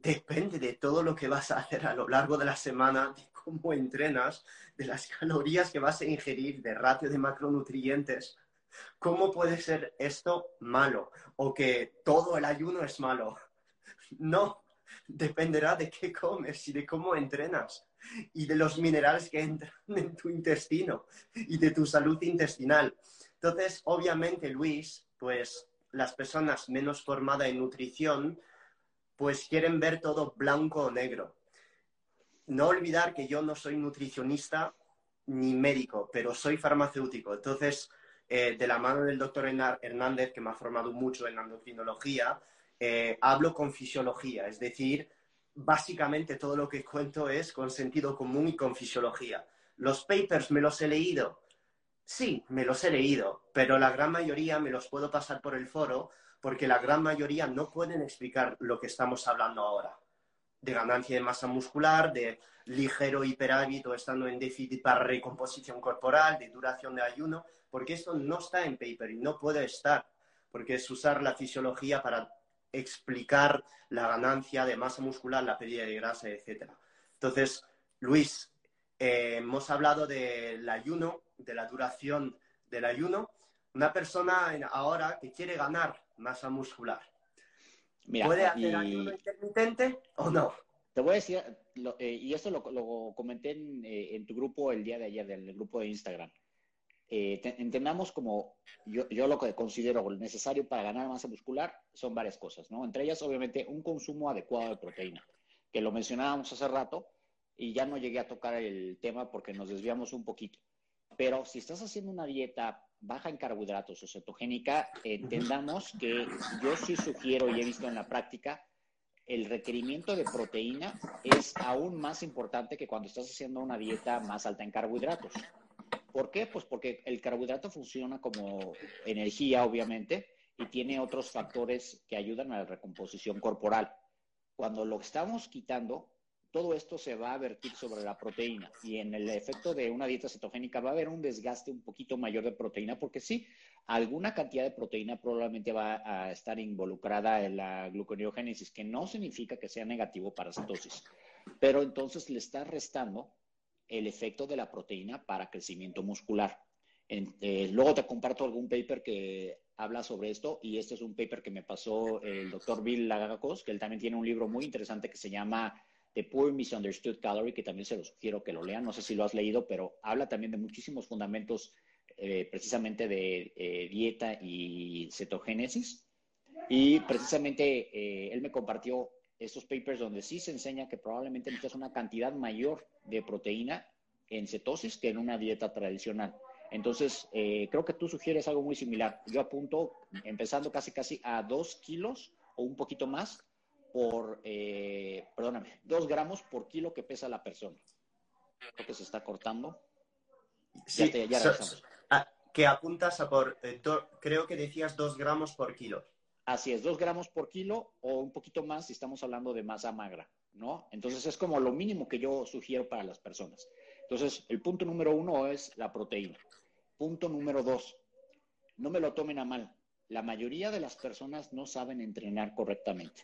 Speaker 2: depende de todo lo que vas a hacer a lo largo de la semana, de cómo entrenas, de las calorías que vas a ingerir, de ratio de macronutrientes. ¿Cómo puede ser esto malo? O que todo el ayuno es malo. No, dependerá de qué comes y de cómo entrenas y de los minerales que entran en tu intestino y de tu salud intestinal. Entonces, obviamente, Luis, pues las personas menos formadas en nutrición, pues quieren ver todo blanco o negro. No olvidar que yo no soy nutricionista ni médico, pero soy farmacéutico. Entonces, eh, de la mano del doctor Hernández, que me ha formado mucho en endocrinología, eh, hablo con fisiología, es decir, básicamente todo lo que cuento es con sentido común y con fisiología. ¿Los papers me los he leído? Sí, me los he leído, pero la gran mayoría me los puedo pasar por el foro porque la gran mayoría no pueden explicar lo que estamos hablando ahora. De ganancia de masa muscular, de ligero hiperhábito estando en déficit para recomposición corporal, de duración de ayuno porque esto no está en paper y no puede estar, porque es usar la fisiología para explicar la ganancia de masa muscular, la pérdida de grasa, etc. Entonces, Luis, eh, hemos hablado del ayuno, de la duración del ayuno. Una persona ahora que quiere ganar masa muscular, ¿puede hacer ayuno intermitente o no?
Speaker 3: Te voy a decir, eh, y esto lo, comenté en, eh, en, tu grupo el día de ayer, del grupo de Instagram. Eh, entendamos como yo, yo, lo que considero necesario para ganar masa muscular son varias cosas, ¿no? Entre ellas, obviamente, un consumo adecuado de proteína, que lo mencionábamos hace rato y ya no llegué a tocar el tema porque nos desviamos un poquito. Pero si estás haciendo una dieta baja en carbohidratos o cetogénica, entendamos que yo sí sugiero y he visto en la práctica el requerimiento de proteína es aún más importante que cuando estás haciendo una dieta más alta en carbohidratos. ¿Por qué? Pues porque el carbohidrato funciona como energía, obviamente, y tiene otros factores que ayudan a la recomposición corporal. Cuando lo estamos quitando, todo esto se va a vertir sobre la proteína y en el efecto de una dieta cetogénica va a haber un desgaste un poquito mayor de proteína porque sí, alguna cantidad de proteína probablemente va a estar involucrada en la gluconeogénesis, que no significa que sea negativo para cetosis, pero entonces le está restando el efecto de la proteína para crecimiento muscular. Eh, luego te comparto algún paper que habla sobre esto y este es un paper que me pasó el doctor Bill Lagacos, que él también tiene un libro muy interesante que se llama The Poor Misunderstood Calorie, que también se los quiero que lo lean, no sé si lo has leído, pero habla también de muchísimos fundamentos eh, precisamente de eh, dieta y cetogénesis. Y precisamente él me compartió estos papers donde sí se enseña que probablemente necesitas una cantidad mayor de proteína en cetosis que en una dieta tradicional. Entonces, eh, creo que tú sugieres algo muy similar. Yo apunto empezando casi casi a dos kilos o un poquito más por, eh, perdóname, dos gramos por kilo que pesa la persona. Creo que se está cortando.
Speaker 2: Sí, ya, ah, que apuntas a por, eh, creo que decías dos gramos por kilo.
Speaker 3: Así es, dos gramos por kilo o un poquito más si estamos hablando de masa magra, ¿no? Entonces es como lo mínimo que yo sugiero para las personas. Entonces, el punto número uno es la proteína. Punto número dos, no me lo tomen a mal. La mayoría de las personas no saben entrenar correctamente.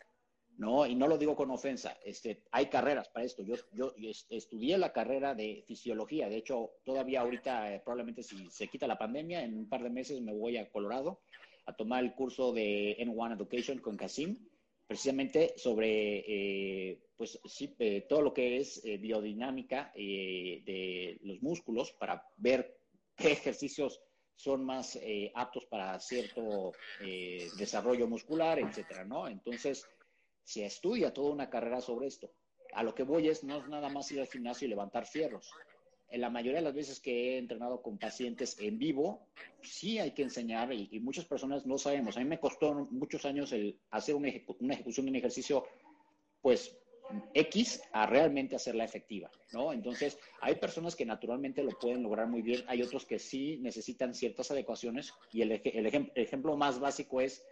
Speaker 3: ¿No? Y no lo digo con ofensa, este, hay carreras para esto. Yo, yo, estudié la carrera de fisiología, de hecho, todavía ahorita, eh, probablemente si se quita la pandemia, en un par de meses me voy a Colorado a tomar el curso de N1 Education con Casim, precisamente sobre, eh, pues sí, eh, todo lo que es biodinámica de los músculos para ver qué ejercicios son más aptos para cierto desarrollo muscular, etcétera, ¿no? Entonces, se estudia toda una carrera sobre esto. A lo que voy es, no es nada más ir al gimnasio y levantar fierros. En la mayoría de las veces que he entrenado con pacientes en vivo, sí hay que enseñar y, muchas personas no sabemos. A mí me costó muchos años el hacer una, ejecución de un ejercicio, pues, X a realmente hacerla efectiva, ¿no? Entonces, hay personas que naturalmente lo pueden lograr muy bien, hay otros que sí necesitan ciertas adecuaciones y el, el ejemplo más básico es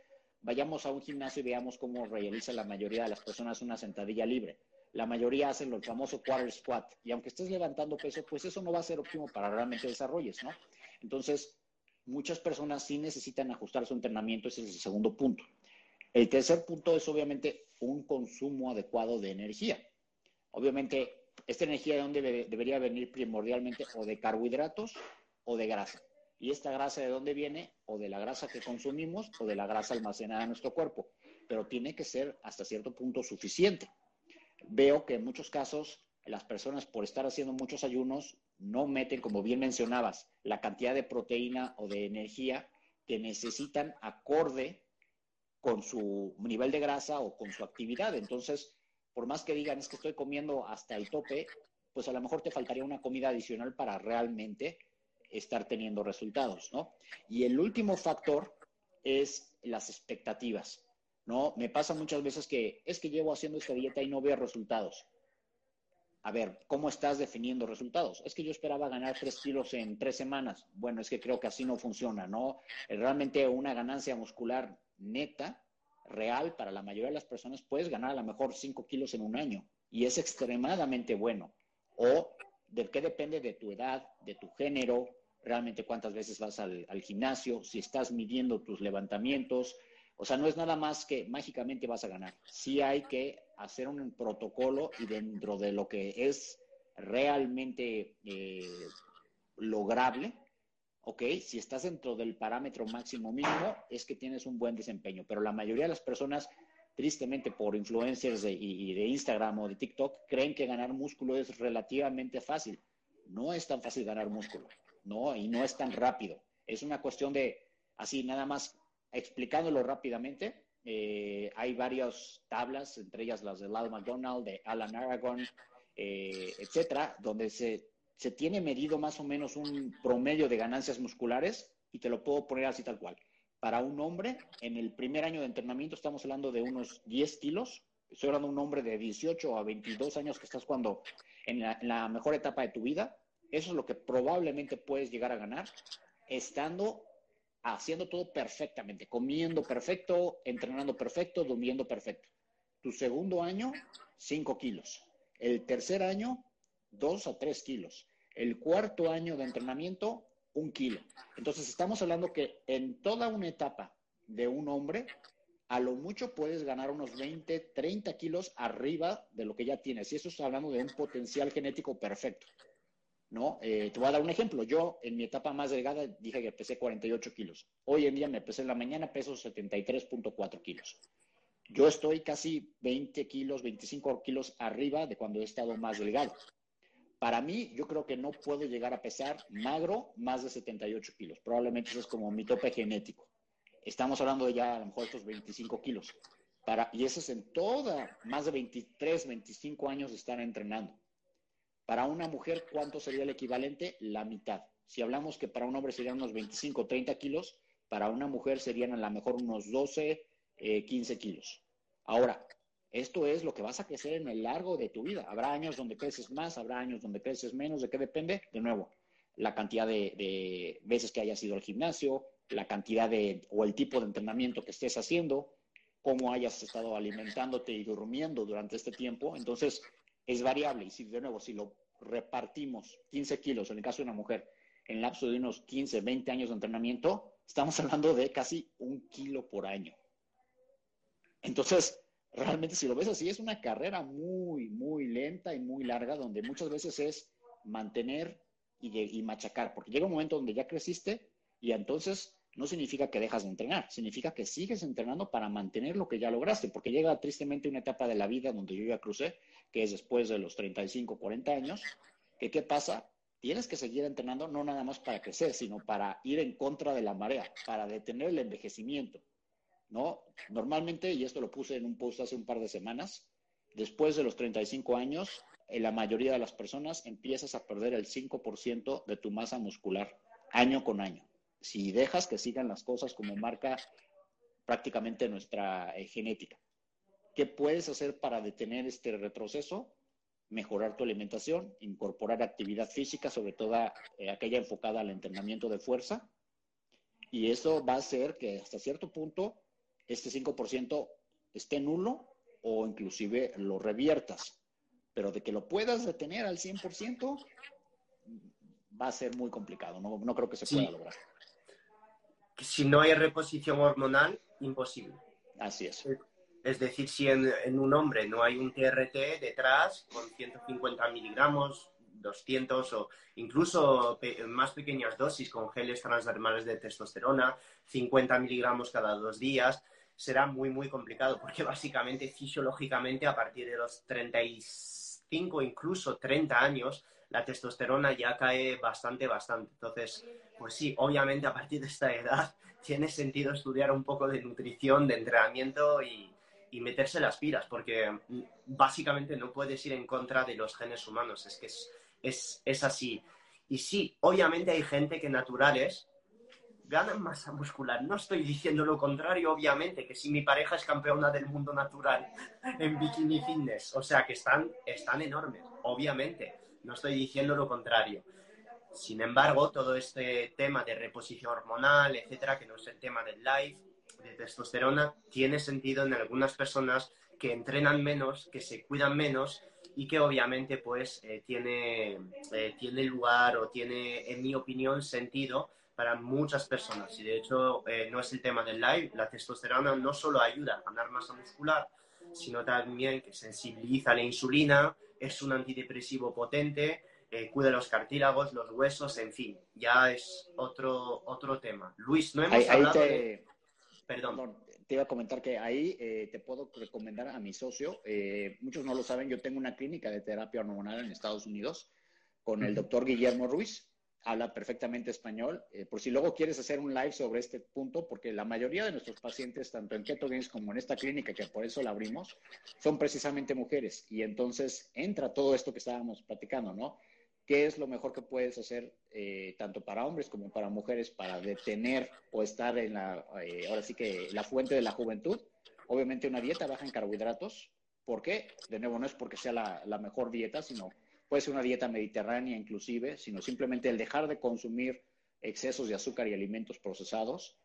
Speaker 3: vayamos a un gimnasio y veamos cómo realiza la mayoría de las personas una sentadilla libre. La mayoría hacen el famoso quarter squat y aunque estés levantando peso, pues eso no va a ser óptimo para realmente desarrolles, ¿no? Entonces, muchas personas sí necesitan ajustar su entrenamiento, ese es el segundo punto. El tercer punto es obviamente un consumo adecuado de energía. Obviamente, esta energía de dónde debería venir primordialmente o de carbohidratos o de grasa. ¿Y esta grasa de dónde viene? O de la grasa que consumimos o de la grasa almacenada en nuestro cuerpo. Pero tiene que ser hasta cierto punto suficiente. Veo que en muchos casos las personas por estar haciendo muchos ayunos no meten, como bien mencionabas, la cantidad de proteína o de energía que necesitan acorde con su nivel de grasa o con su actividad. Entonces, por más que digan es que estoy comiendo hasta el tope, pues a lo mejor te faltaría una comida adicional para realmente estar teniendo resultados, ¿no? Y el último factor es las expectativas, ¿no? Me pasa muchas veces que es que llevo haciendo esta dieta y no veo resultados. A ver, ¿cómo estás definiendo resultados? Es que yo esperaba ganar tres kilos en tres semanas. Bueno, es que creo que así no funciona, ¿no? Realmente una ganancia muscular neta, real, para la mayoría de las personas, puedes ganar a lo mejor cinco kilos en un año y es extremadamente bueno. O de qué depende de tu edad, de tu género, realmente cuántas veces vas al, gimnasio, si estás midiendo tus levantamientos. O sea, no es nada más que mágicamente vas a ganar. Sí hay que hacer un protocolo y dentro de lo que es realmente eh, lograble, ¿ok? Si estás dentro del parámetro máximo mínimo, es que tienes un buen desempeño. Pero la mayoría de las personas, tristemente por influencers de, Instagram o de TikTok, creen que ganar músculo es relativamente fácil. No es tan fácil ganar músculo. ¿no? Y no es tan rápido. Es una cuestión de, así nada más explicándolo rápidamente, eh, hay varias tablas, entre ellas las de Lyle McDonald, de Alan Aragon, eh, etcétera, donde se, se tiene medido más o menos un promedio de ganancias musculares y te lo puedo poner así tal cual. Para un hombre, en el primer año de entrenamiento estamos hablando de unos 10 kilos. Estoy hablando de un hombre de 18 a 22 años que estás cuando en la mejor etapa de tu vida. Eso es lo que probablemente puedes llegar a ganar estando haciendo todo perfectamente, comiendo perfecto, entrenando perfecto, durmiendo perfecto. Tu segundo año, 5 kilos. El tercer año, 2 a 3 kilos. El cuarto año de entrenamiento, un kilo. Entonces estamos hablando que en toda una etapa de un hombre, a lo mucho puedes ganar unos 20, 30 kilos arriba de lo que ya tienes. Y eso está hablando de un potencial genético perfecto. ¿no? Eh, te voy a dar un ejemplo. Yo en mi etapa más delgada dije que pesé 48 kilos. Hoy en día me pesé en la mañana, peso 73.4 kilos. Yo estoy casi 20 kilos, 25 kilos arriba de cuando he estado más delgado. Para mí, yo creo que no puedo llegar a pesar magro más de 78 kilos. Probablemente eso es como mi tope genético. Estamos hablando de ya a lo mejor estos 25 kilos. Para, y eso es en toda, más de 23, 25 años de estar entrenando. Para una mujer, ¿cuánto sería el equivalente? La mitad. Si hablamos que para un hombre serían unos 25, 30 kilos, para una mujer serían a lo mejor unos 12, 15 eh, kilos. Ahora, esto es lo que vas a crecer en el largo de tu vida. Habrá años donde creces más, habrá años donde creces menos. ¿De qué depende? De nuevo, la cantidad de, de veces que hayas ido al gimnasio, la cantidad de o el tipo de entrenamiento que estés haciendo, cómo hayas estado alimentándote y durmiendo durante este tiempo. Entonces, es variable. Y si de nuevo, si lo repartimos 15 kilos, en el caso de una mujer, en lapso de unos 15, 20 años de entrenamiento, estamos hablando de casi un kilo por año. Entonces, realmente si lo ves así, es una carrera muy, muy lenta y muy larga, donde muchas veces es mantener y, machacar, porque llega un momento donde ya creciste y entonces no significa que dejas de entrenar, significa que sigues entrenando para mantener lo que ya lograste, porque llega tristemente una etapa de la vida donde yo ya crucé, que es después de los 35, 40 años, que qué pasa? Tienes que seguir entrenando no nada más para crecer, sino para ir en contra de la marea, para detener el envejecimiento, ¿no? Normalmente, y esto lo puse en un post hace un par de semanas, después de los 35 años, en la mayoría de las personas empiezas a perder el 5% de tu masa muscular año con año si dejas que sigan las cosas como marca prácticamente nuestra eh, genética. ¿Qué puedes hacer para detener este retroceso? Mejorar tu alimentación, incorporar actividad física, sobre todo eh, aquella enfocada al entrenamiento de fuerza. Y eso va a hacer que hasta cierto punto este 5% esté nulo o inclusive lo reviertas. Pero de que lo puedas detener al 100% va a ser muy complicado. No, no creo que se pueda lograr
Speaker 2: si no hay reposición hormonal, imposible.
Speaker 3: Así es.
Speaker 2: Es decir, si en, un hombre no hay un TRT detrás con 150 miligramos, 200 o incluso más pequeñas dosis con geles transdermales de testosterona, 50 miligramos cada dos días, será muy, muy complicado porque básicamente fisiológicamente a partir de los 35, incluso 30 años, la testosterona ya cae bastante, bastante. Entonces, pues sí, obviamente a partir de esta edad [LAUGHS] tiene sentido estudiar un poco de nutrición, de entrenamiento y, meterse las pilas, porque básicamente no puedes ir en contra de los genes humanos, es que es, es, así. Y sí, obviamente hay gente que naturales ganan masa muscular. No estoy diciendo lo contrario, obviamente, que si mi pareja es campeona del mundo natural en bikini fitness, o sea que están, están enormes, obviamente no estoy diciendo lo contrario. Sin embargo, todo este tema de reposición hormonal, etcétera, que no es el tema del live, de testosterona, tiene sentido en algunas personas que entrenan menos, que se cuidan menos y que obviamente pues eh, tiene, eh, tiene lugar o tiene, en mi opinión, sentido para muchas personas. Y de hecho, eh, no es el tema del live, la testosterona no solo ayuda a ganar masa muscular, sino también que sensibiliza la insulina, es un antidepresivo potente, eh, cuida los cartílagos, los huesos, en fin, ya es otro, otro tema. Luis, no hemos hablado de...
Speaker 3: Perdón. te iba a comentar que ahí eh, te puedo recomendar a mi socio. Eh, muchos no lo saben, yo tengo una clínica de terapia hormonal en Estados Unidos con el doctor Guillermo Ruiz habla perfectamente español. Eh, por si luego quieres hacer un live sobre este punto, porque la mayoría de nuestros pacientes, tanto en Keto Games como en esta clínica, que por eso la abrimos, son precisamente mujeres. Y entonces entra todo esto que estábamos platicando, ¿no? ¿Qué es lo mejor que puedes hacer eh, tanto para hombres como para mujeres para detener o estar en la, eh, ahora sí que la fuente de la juventud? Obviamente una dieta baja en carbohidratos. ¿Por qué? De nuevo, no es porque sea la, la mejor dieta, sino puede ser una dieta mediterránea inclusive, sino simplemente el dejar de consumir excesos de azúcar y alimentos procesados.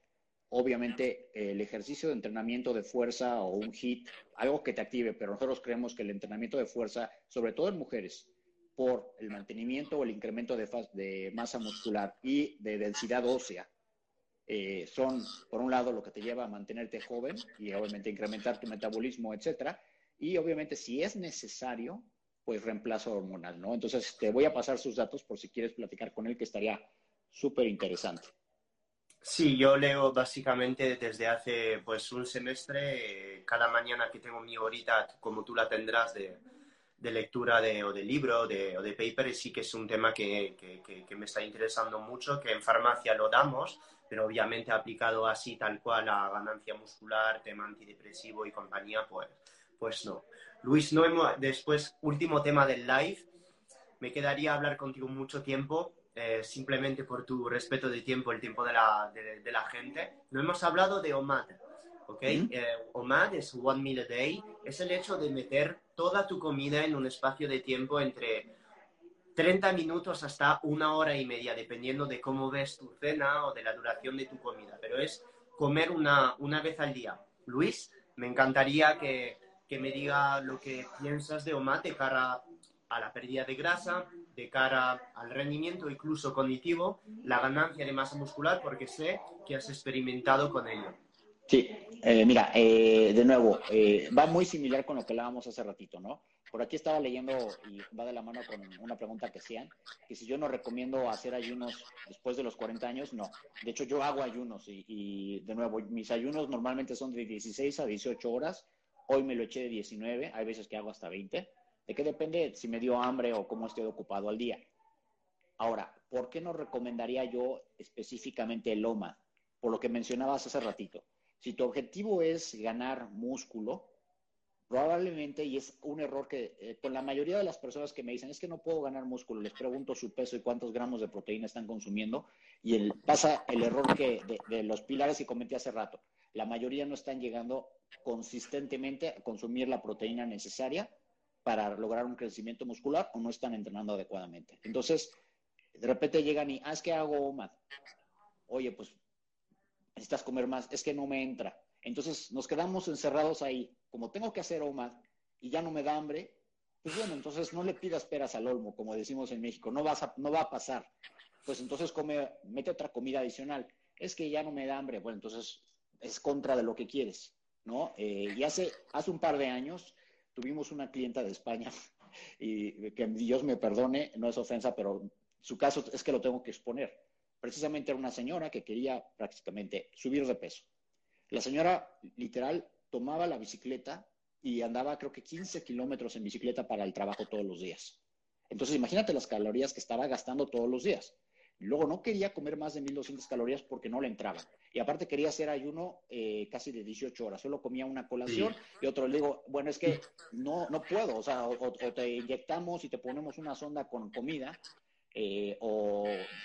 Speaker 3: Obviamente el ejercicio de entrenamiento de fuerza o un HIT, algo que te active, pero nosotros creemos que el entrenamiento de fuerza, sobre todo en mujeres, por el mantenimiento o el incremento de, masa muscular y de densidad ósea, eh, son, por un lado, lo que te lleva a mantenerte joven y obviamente incrementar tu metabolismo, etcétera. Y obviamente, si es necesario, pues reemplazo hormonal, ¿no? Entonces te voy a pasar sus datos por si quieres platicar con él, que estaría súper interesante.
Speaker 2: Sí, yo leo básicamente desde hace pues un semestre, eh, cada mañana que tengo mi horita, como tú la tendrás, de, lectura de, o de libro de, o de paper, y sí que es un tema que, que, me está interesando mucho, que en farmacia lo damos, pero obviamente aplicado así tal cual a ganancia muscular, tema antidepresivo y compañía, pues, pues no. Luis, no hemos, después, último tema del live. Me quedaría hablar contigo mucho tiempo, eh, simplemente por tu respeto de tiempo, el tiempo de la, de, la gente. No hemos hablado de OMAD, ¿ok? Eh, OMAD es One Meal a Day, es el hecho de meter toda tu comida en un espacio de tiempo entre 30 minutos hasta una hora y media, dependiendo de cómo ves tu cena o de la duración de tu comida, pero es comer una, una vez al día. Luis, me encantaría que que me diga lo que piensas de OMAD de cara a la pérdida de grasa, de cara al rendimiento incluso cognitivo, la ganancia de masa muscular, porque sé que has experimentado con ello.
Speaker 3: Sí, eh, mira, eh, de nuevo, eh, va muy similar con lo que hablábamos hace ratito, ¿no? Por aquí estaba leyendo y va de la mano con una pregunta que hacían, que si yo no recomiendo hacer ayunos después de los 40 años, no. De hecho, yo hago ayunos y, y de nuevo, mis ayunos normalmente son de 16 a 18 horas. Hoy me lo eché de 19, hay veces que hago hasta 20. ¿De qué depende si me dio hambre o cómo estoy ocupado al día? Ahora, ¿por qué no recomendaría yo específicamente el OMA? Por lo que mencionabas hace ratito. Si tu objetivo es ganar músculo, probablemente, y es un error que eh, con la mayoría de las personas que me dicen, es que no puedo ganar músculo, les pregunto su peso y cuántos gramos de proteína están consumiendo, y el, pasa el error que de, los pilares que comenté hace rato. La mayoría no están llegando consistentemente consumir la proteína necesaria para lograr un crecimiento muscular o no están entrenando adecuadamente. Entonces, de repente llegan y, ah, es que hago OMAD. Oye, pues necesitas comer más, es que no me entra. Entonces nos quedamos encerrados ahí como tengo que hacer OMAD y ya no me da hambre, pues bueno, entonces no le pidas peras al olmo, como decimos en México, no, vas a, no va a pasar. Pues entonces come, mete otra comida adicional. Es que ya no me da hambre, bueno, entonces es contra de lo que quieres, ¿no? Eh, y hace, hace un par de años tuvimos una clienta de España, [LAUGHS] y que Dios me perdone, no es ofensa, pero su caso es que lo tengo que exponer. Precisamente era una señora que quería prácticamente subir de peso. La señora, literal, tomaba la bicicleta y andaba creo que 15 kilómetros en bicicleta para el trabajo todos los días. Entonces imagínate las calorías que estaba gastando todos los días. Luego no quería comer más de 1200 calorías porque no le entraban. Y aparte quería hacer ayuno eh, casi de 18 horas. Solo comía una colación y otro le digo, bueno, es que no, no puedo. O sea, o, te inyectamos y te ponemos una sonda con comida eh, o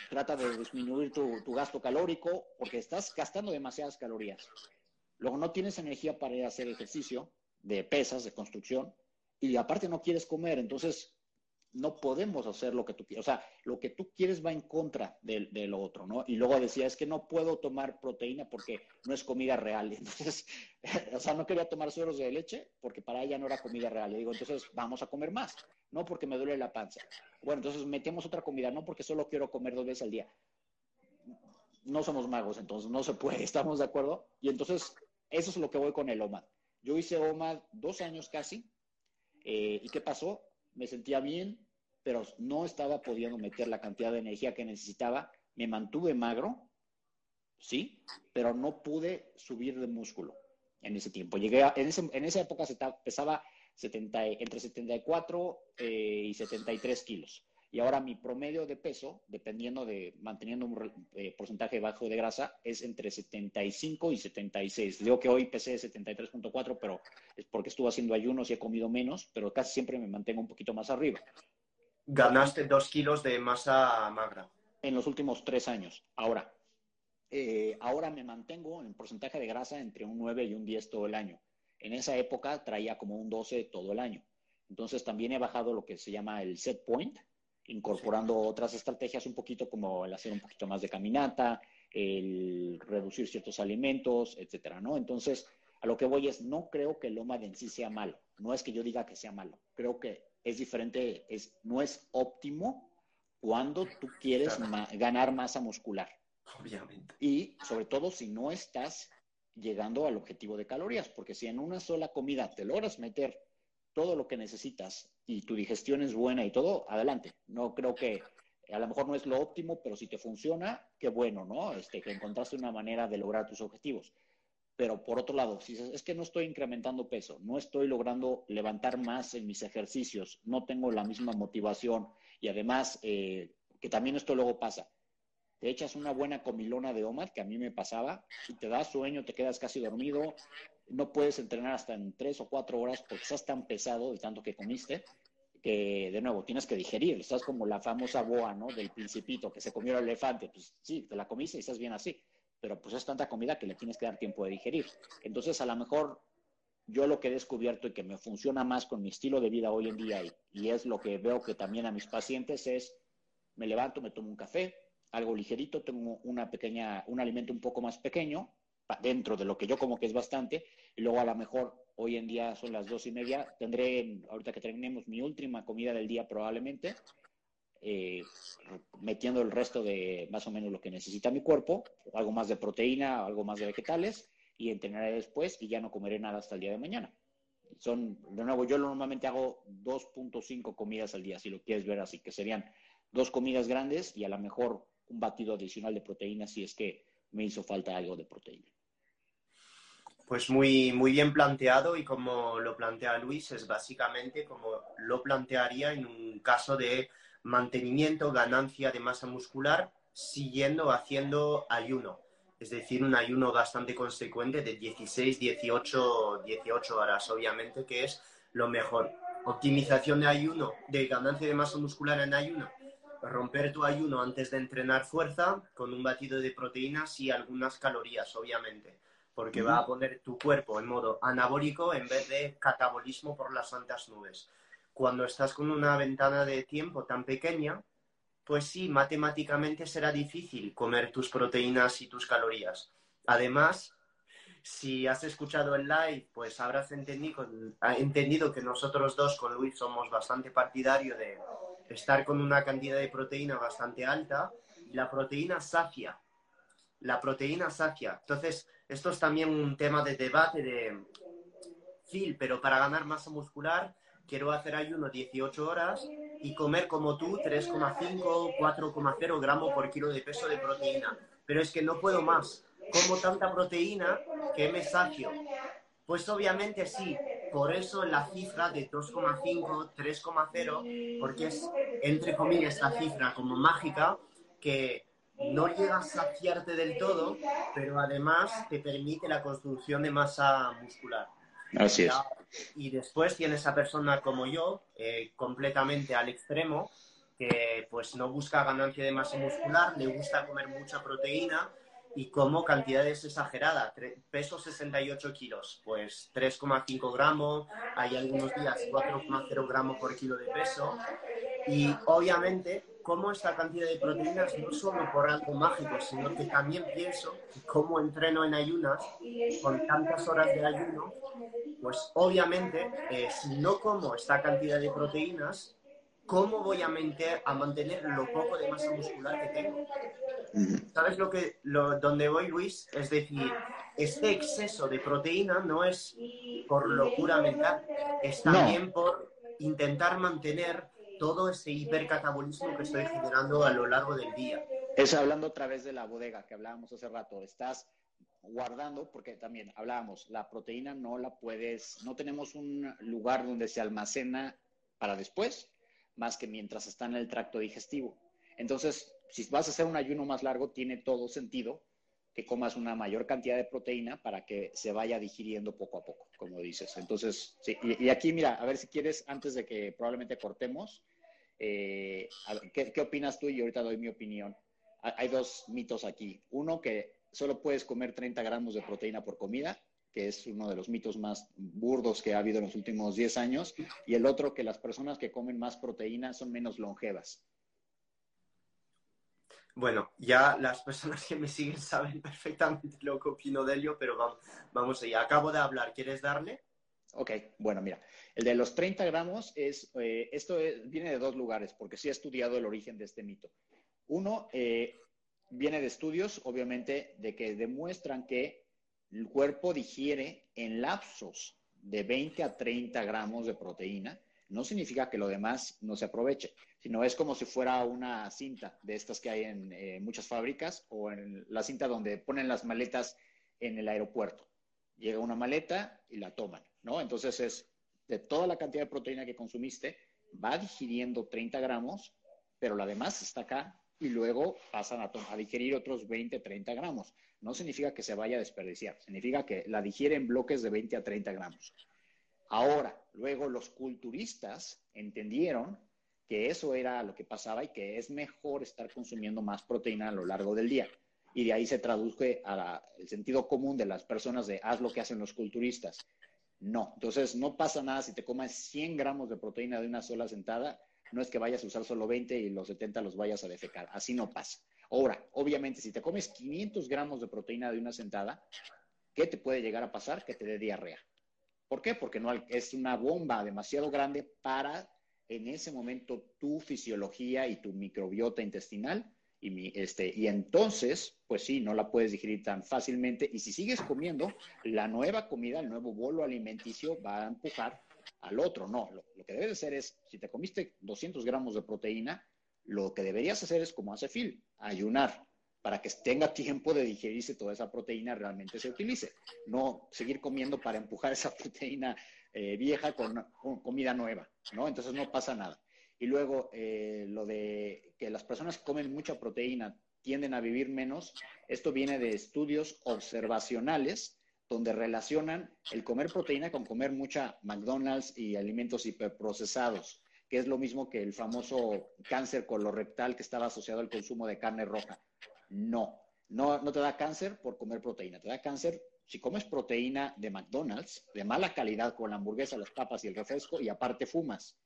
Speaker 3: trata de disminuir tu, tu, gasto calórico porque estás gastando demasiadas calorías. Luego no tienes energía para ir a hacer ejercicio de pesas, de construcción, y aparte no quieres comer, entonces no podemos hacer lo que tú quieres. O sea, lo que tú quieres va en contra de, lo otro, ¿no? Y luego decía, es que no puedo tomar proteína porque no es comida real. [LAUGHS] Entonces, [LAUGHS] o sea, no quería tomar sueros de leche porque para ella no era comida real. Le digo, entonces vamos a comer más, no porque me duele la panza. Bueno, entonces metemos otra comida, no porque solo quiero comer dos veces al día. No somos magos, entonces no se puede, [LAUGHS] ¿estamos de acuerdo? Y entonces eso es lo que voy con el OMAD. Yo hice OMAD dos años casi. Eh, ¿Y qué pasó? Me sentía bien, pero no estaba pudiendo meter la cantidad de energía que necesitaba. Me mantuve magro, sí, pero no pude subir de músculo en ese tiempo. Llegué en, esa época se pesaba 70, entre 74 eh, y 73 kilos. Y ahora mi promedio de peso, dependiendo de, manteniendo un eh, porcentaje bajo de grasa, es entre 75 y 76. Digo que hoy pesé 73.4, pero es porque estuve haciendo ayunos y he comido menos, pero casi siempre me mantengo un poquito más arriba.
Speaker 2: Ganaste dos kilos de masa magra.
Speaker 3: En los últimos tres años. Ahora, eh, ahora me mantengo en porcentaje de grasa entre un 9 y un 10 todo el año. En esa época traía como un 12 todo el año. Entonces también he bajado lo que se llama el set point, incorporando otras estrategias un poquito como el hacer un poquito más de caminata, el reducir ciertos alimentos, etcétera, ¿no? Entonces, a lo que voy es, no creo que el OMAD en sí sea malo. No es que yo diga que sea malo. Creo que es diferente, es, no es óptimo cuando tú quieres ganar masa muscular.
Speaker 2: Obviamente.
Speaker 3: Y sobre todo si no estás llegando al objetivo de calorías, porque si en una sola comida te logras meter todo lo que necesitas y tu digestión es buena y todo, adelante. No creo que a lo mejor no es lo óptimo, pero si te funciona, qué bueno, ¿no? Este, que encontraste una manera de lograr tus objetivos. Pero por otro lado, si es que no estoy incrementando peso, no estoy logrando levantar más en mis ejercicios, no tengo la misma motivación y además, eh, que también esto luego pasa, te echas una buena comilona de OMAD, que a mí me pasaba, y te da sueño, te quedas casi dormido, no puedes entrenar hasta en tres o cuatro horas porque estás tan pesado de tanto que comiste, que de nuevo tienes que digerir. Estás como la famosa boa, ¿no? Del principito que se comió el elefante. Pues sí, te la comiste y estás bien así, pero pues es tanta comida que le tienes que dar tiempo de digerir. Entonces, a lo mejor yo lo que he descubierto y que me funciona más con mi estilo de vida hoy en día y, es lo que veo que también a mis pacientes es, me levanto, me tomo un café, algo ligerito, tengo una pequeña, un alimento un poco más pequeño, dentro de lo que yo como que es bastante, y luego a lo mejor hoy en día son las dos y media, tendré, ahorita que terminemos, mi última comida del día probablemente, eh, metiendo el resto de más o menos lo que necesita mi cuerpo, algo más de proteína, algo más de vegetales, y entrenaré después y ya no comeré nada hasta el día de mañana. Son, de nuevo, yo normalmente hago 2.5 comidas al día, si lo quieres ver así, que serían dos comidas grandes y a lo mejor un batido adicional de proteína si es que me hizo falta algo de proteína.
Speaker 2: Pues muy, muy bien planteado y como lo plantea Luis, es básicamente como lo plantearía en un caso de mantenimiento, ganancia de masa muscular, siguiendo haciendo ayuno. Es decir, un ayuno bastante consecuente de 16, 18, 18 horas, obviamente, que es lo mejor. Optimización de ayuno, de ganancia de masa muscular en ayuno. Romper tu ayuno antes de entrenar fuerza con un batido de proteínas y algunas calorías, obviamente porque va a poner tu cuerpo en modo anabólico en vez de catabolismo por las santas nubes. Cuando estás con una ventana de tiempo tan pequeña, pues sí, matemáticamente será difícil comer tus proteínas y tus calorías. Además, si has escuchado el live, pues habrás entendido, entendido que nosotros dos con Luis somos bastante partidarios de estar con una cantidad de proteína bastante alta. La proteína sacia. La proteína sacia. Entonces, esto es también un tema de debate de Phil, pero para ganar masa muscular quiero hacer ayuno 18 horas y comer como tú 3,5, 4,0 gramos por kilo de peso de proteína. Pero es que no puedo más. Como tanta proteína que me sacio. Pues obviamente sí, por eso la cifra de 2,5, 3,0, porque es entre comillas la cifra como mágica que no llega a saciarte del todo, pero además te permite la construcción de masa muscular.
Speaker 3: Así es.
Speaker 2: Y después tienes a persona como yo, eh, completamente al extremo, que pues no busca ganancia de masa muscular, le gusta comer mucha proteína y como cantidades exageradas. Peso 68 kilos, pues 3,5 gramos, hay algunos días 4,0 gramos por kilo de peso. Y obviamente como esta cantidad de proteínas no solo por algo mágico, sino que también pienso que como entreno en ayunas, con tantas horas de ayuno, pues obviamente eh, si no como esta cantidad de proteínas, ¿cómo voy a, a mantener lo poco de masa muscular que tengo? ¿Sabes lo que, lo, donde voy, Luis? Es decir, este exceso de proteína no es por locura mental, es también por intentar mantener todo ese hipercatabolismo que estoy generando a lo largo del día.
Speaker 3: Es hablando otra vez de la bodega que hablábamos hace rato. Estás guardando, porque también hablábamos, la proteína no la puedes, no tenemos un lugar donde se almacena para después, más que mientras está en el tracto digestivo. Entonces, si vas a hacer un ayuno más largo, tiene todo sentido que comas una mayor cantidad de proteína para que se vaya digiriendo poco a poco, como dices. Entonces, y, aquí mira, a ver si quieres, antes de que probablemente cortemos, eh, ¿qué, ¿qué, opinas tú? Y ahorita doy mi opinión. Hay dos mitos aquí. Uno, que solo puedes comer 30 gramos de proteína por comida, que es uno de los mitos más burdos que ha habido en los últimos 10 años. Y el otro, que las personas que comen más proteína son menos longevas.
Speaker 2: Bueno, ya las personas que me siguen saben perfectamente lo que opino de ello, pero vamos, vamos allá. Acabo de hablar, ¿quieres darle?
Speaker 3: Ok, bueno, mira, el de los 30 gramos es, eh, esto viene de dos lugares, porque sí he estudiado el origen de este mito. Uno, eh, viene de estudios, obviamente, de que demuestran que el cuerpo digiere en lapsos de 20 a 30 gramos de proteína no significa que lo demás no se aproveche, sino es como si fuera una cinta de estas que hay en eh, muchas fábricas o en la cinta donde ponen las maletas en el aeropuerto. Llega una maleta y la toman, ¿no? Entonces es de toda la cantidad de proteína que consumiste, va digiriendo 30 gramos, pero la demás está acá y luego pasan a, a, digerir otros 20, 30 gramos. No significa que se vaya a desperdiciar, significa que la digiere en bloques de 20 a 30 gramos. Ahora, luego los culturistas entendieron que eso era lo que pasaba y que es mejor estar consumiendo más proteína a lo largo del día. Y de ahí se tradujo al sentido común de las personas de haz lo que hacen los culturistas. No, entonces no pasa nada si te comes 100 gramos de proteína de una sola sentada, no es que vayas a usar solo 20 y los 70 los vayas a defecar, así no pasa. Ahora, obviamente, si te comes 500 gramos de proteína de una sentada, ¿qué te puede llegar a pasar? Que te dé diarrea. ¿Por qué? Porque no es una bomba demasiado grande para en ese momento tu fisiología y tu microbiota intestinal y Y, este, y entonces, pues sí, no la puedes digerir tan fácilmente. Y si sigues comiendo, la nueva comida, el nuevo bolo alimenticio va a empujar al otro. No, lo, que debes hacer es, si te comiste 200 gramos de proteína, lo que deberías hacer es como hace Phil, ayunar para que tenga tiempo de digerirse toda esa proteína realmente se utilice. No seguir comiendo para empujar esa [LAUGHS] proteína eh, vieja con, comida nueva, ¿no? Entonces no pasa nada. Y luego eh, lo de que las personas comen mucha proteína tienden a vivir menos, esto viene de estudios observacionales donde relacionan el comer proteína con comer mucha McDonald's y alimentos hiperprocesados, que es lo mismo que el famoso cáncer colorectal que estaba asociado al consumo de carne roja. No, no, no te da cáncer por comer proteína, te da cáncer si comes proteína de McDonald's, de mala calidad, con la hamburguesa, las papas y el refresco, y aparte fumas.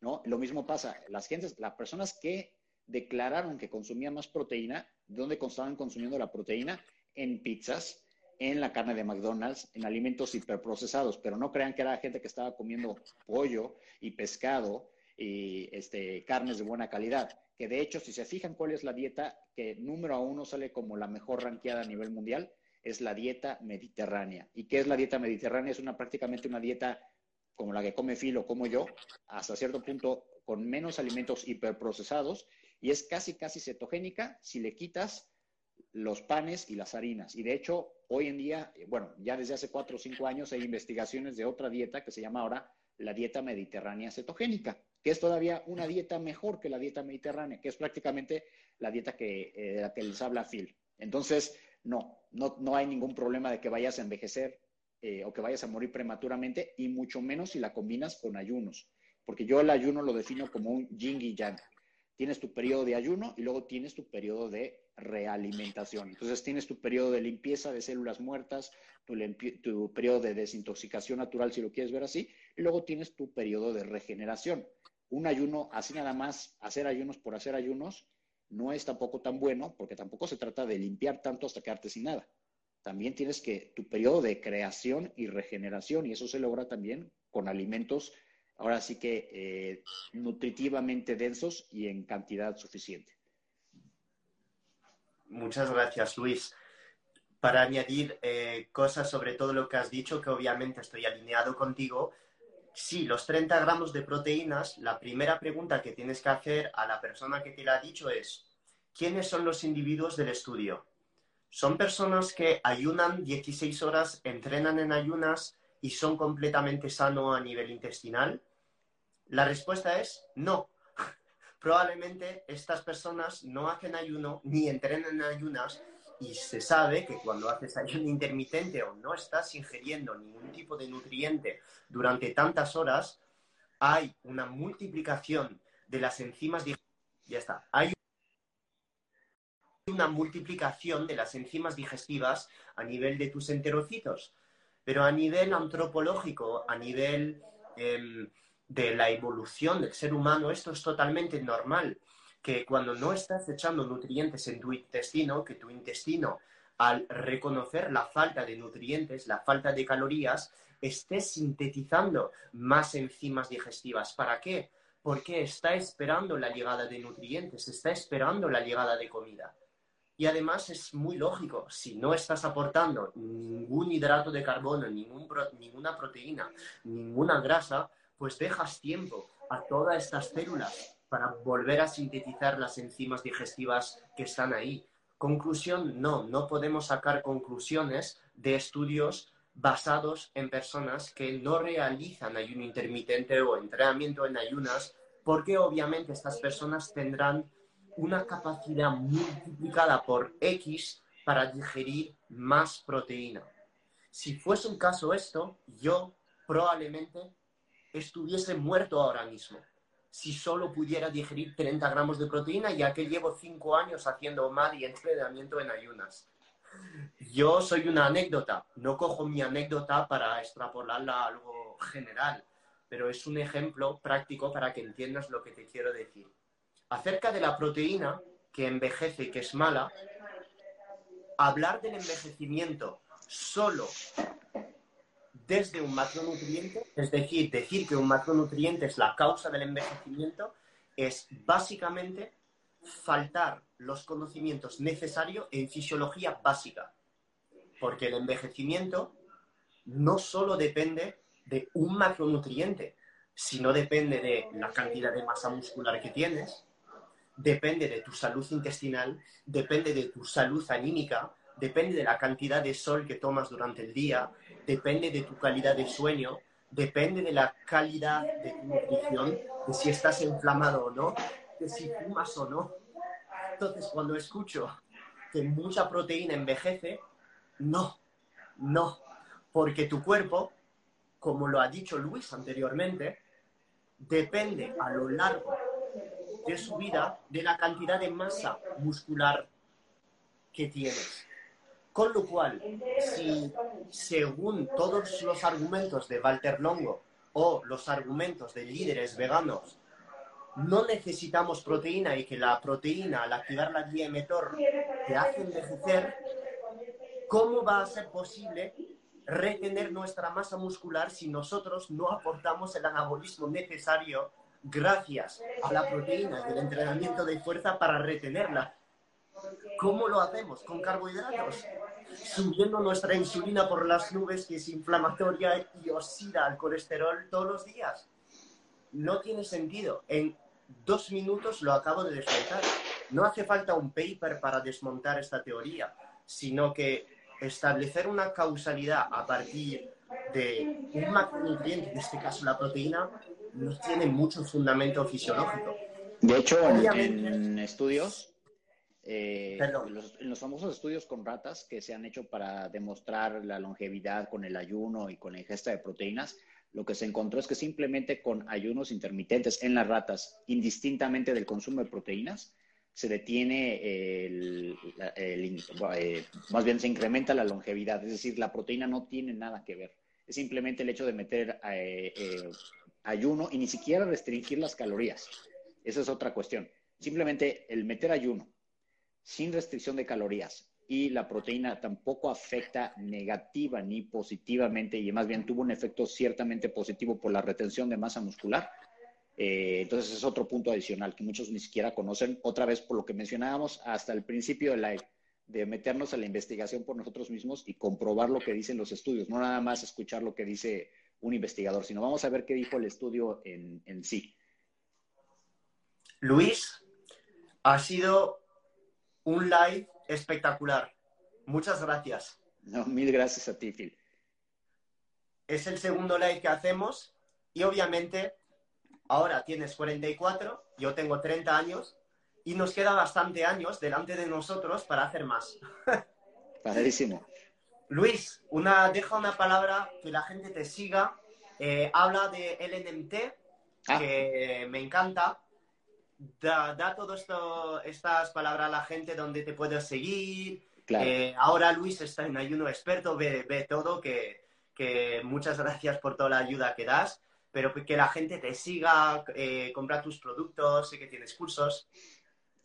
Speaker 3: ¿no? Lo mismo pasa, las gentes, las personas que declararon que consumían más proteína, ¿dónde estaban consumiendo la proteína? En pizzas, en la carne de McDonald's, en alimentos hiperprocesados, pero no crean que era gente que estaba comiendo pollo y pescado y este, carnes de buena calidad. Que de hecho, si se fijan cuál es la dieta que número uno sale como la mejor ranqueada a nivel mundial, es la dieta mediterránea. ¿Y qué es la dieta mediterránea? Es una prácticamente una dieta como la que come Filo, como yo, hasta cierto punto con menos alimentos hiperprocesados y es casi, casi cetogénica si le quitas los panes y las harinas. Y de hecho, hoy en día, bueno, ya desde hace cuatro o cinco años hay investigaciones de otra dieta que se llama ahora la dieta mediterránea cetogénica, que es todavía una dieta mejor que la dieta mediterránea, que es prácticamente la dieta que, eh, de la que les habla Phil. Entonces, no, no, no hay ningún problema de que vayas a envejecer eh, o que vayas a morir prematuramente, y mucho menos si la combinas con ayunos, porque yo el ayuno lo defino como un yin y yang. Tienes tu periodo de ayuno y luego tienes tu periodo de realimentación. Entonces tienes tu periodo de limpieza de células muertas, tu, tu periodo de desintoxicación natural, si lo quieres ver así, y luego tienes tu periodo de regeneración. Un ayuno, así nada más, hacer ayunos por hacer ayunos, no es tampoco tan bueno, porque tampoco se trata de limpiar tanto hasta quedarte sin nada también tienes que tu periodo de creación y regeneración, y eso se logra también con alimentos, ahora sí que eh, nutritivamente densos y en cantidad suficiente.
Speaker 2: Muchas gracias, Luis. Para añadir eh, cosas sobre todo lo que has dicho, que obviamente estoy alineado contigo, sí, los 30 gramos de proteínas, la primera pregunta que tienes que hacer a la persona que te la ha dicho es, ¿quiénes son los individuos del estudio? ¿Son personas que ayunan 16 horas, entrenan en ayunas y son completamente sanos a nivel intestinal? La respuesta es no. [LAUGHS] Probablemente estas personas no hacen ayuno ni entrenan en ayunas y se sabe que cuando haces ayuno intermitente o no estás ingiriendo ningún tipo de nutriente durante tantas horas, hay una multiplicación de las enzimas. Ya está. Hay una multiplicación de las enzimas digestivas a nivel de tus enterocitos. Pero a nivel antropológico, a nivel em, de la evolución del ser humano, esto es totalmente normal. Que cuando no estás echando nutrientes en tu intestino, que tu intestino, al reconocer la falta de nutrientes, la falta de calorías, esté sintetizando más enzimas digestivas. ¿Para qué? Porque está esperando la llegada de nutrientes, está esperando la llegada de comida. Y además es muy lógico, si no estás aportando ningún hidrato de carbono, ninguna proteína, ninguna grasa, pues dejas tiempo a todas estas células para volver a sintetizar las enzimas digestivas que están ahí. Conclusión, no, no podemos sacar conclusiones de estudios basados en personas que no realizan ayuno intermitente o entrenamiento en ayunas, porque obviamente estas personas tendrán una capacidad multiplicada por X para digerir más proteína. Si fuese un caso esto, yo probablemente estuviese muerto ahora mismo. Si solo pudiera digerir 30 gramos de proteína, ya que llevo 5 años haciendo mal y entrenamiento en ayunas. Yo soy una anécdota, no cojo mi anécdota para extrapolarla a algo general, pero es un ejemplo práctico para que entiendas lo que te quiero decir acerca de la proteína que envejece y que es mala, hablar del envejecimiento solo desde un macronutriente, es decir, decir que un macronutriente es la causa del envejecimiento, es básicamente faltar los conocimientos necesarios en fisiología básica, porque el envejecimiento no solo depende de un macronutriente, sino depende de la cantidad de masa muscular que tienes, depende de tu salud intestinal, depende de tu salud anímica, depende de la cantidad de sol que tomas durante el día, depende de tu calidad de sueño, depende de la calidad de tu nutrición, de si estás inflamado o no, de si fumas o no. Entonces, cuando escucho que mucha proteína envejece, no, no, porque tu cuerpo, como lo ha dicho Luis anteriormente, depende a lo largo de su vida de la cantidad de masa muscular que tienes. Con lo cual, si según todos los argumentos de Walter Longo o los argumentos de líderes veganos, no necesitamos proteína y que la proteína al activar la guía te hace envejecer, ¿cómo va a ser posible retener nuestra masa muscular si nosotros no aportamos el anabolismo necesario gracias a la proteína y el entrenamiento de fuerza para retenerla? ¿Cómo lo hacemos? Con carbohidratos. Subiendo nuestra insulina por las nubes, que es inflamatoria y oxida el colesterol todos los días. No tiene sentido. En dos minutos lo acabo de desmontar. No hace falta un paper para desmontar esta teoría, sino que establecer una causalidad a partir de un macronutriente, en este caso la proteína, no tiene mucho fundamento fisiológico.
Speaker 3: De hecho, en estudios eh, los, en los famosos estudios con ratas que se han hecho para demostrar la longevidad con el ayuno y con la ingesta de proteínas, lo que se encontró es que simplemente con ayunos intermitentes en las ratas, indistintamente del consumo de proteínas, se detiene el, eh, más bien se incrementa la longevidad, es decir, la proteína no tiene nada que ver. Es simplemente el hecho de meter eh, ayuno y ni siquiera restringir las calorías. Esa es otra cuestión. Simplemente el meter ayuno sin restricción de calorías y la proteína tampoco afecta negativa ni positivamente y más bien tuvo un efecto ciertamente positivo por la retención de masa muscular. Eh, entonces es otro punto adicional que muchos ni siquiera conocen. Otra vez por lo que mencionábamos hasta el principio de live, de meternos a la investigación por nosotros mismos y comprobar lo que dicen los estudios, no nada más escuchar lo que dice un investigador, sino vamos a ver qué dijo el estudio en sí.
Speaker 2: Luis, ha sido un live espectacular. Muchas gracias.
Speaker 3: No, mil gracias a ti, Phil.
Speaker 2: Es el segundo live que hacemos y obviamente ahora tienes 44, yo tengo 30 años y nos queda bastante años delante de nosotros para hacer más. [LAUGHS]
Speaker 3: Padrísimo.
Speaker 2: Luis, una, deja una palabra que la gente te siga. Eh, habla de LNMT, ah. que me encanta da, da todas estas palabras a la gente donde te puedes seguir. Eh, ahora Luis está en ayuno experto, ve, ve todo, que, que, muchas gracias por toda la ayuda que das, pero que la gente te siga, eh, compra tus productos, sé que tienes cursos.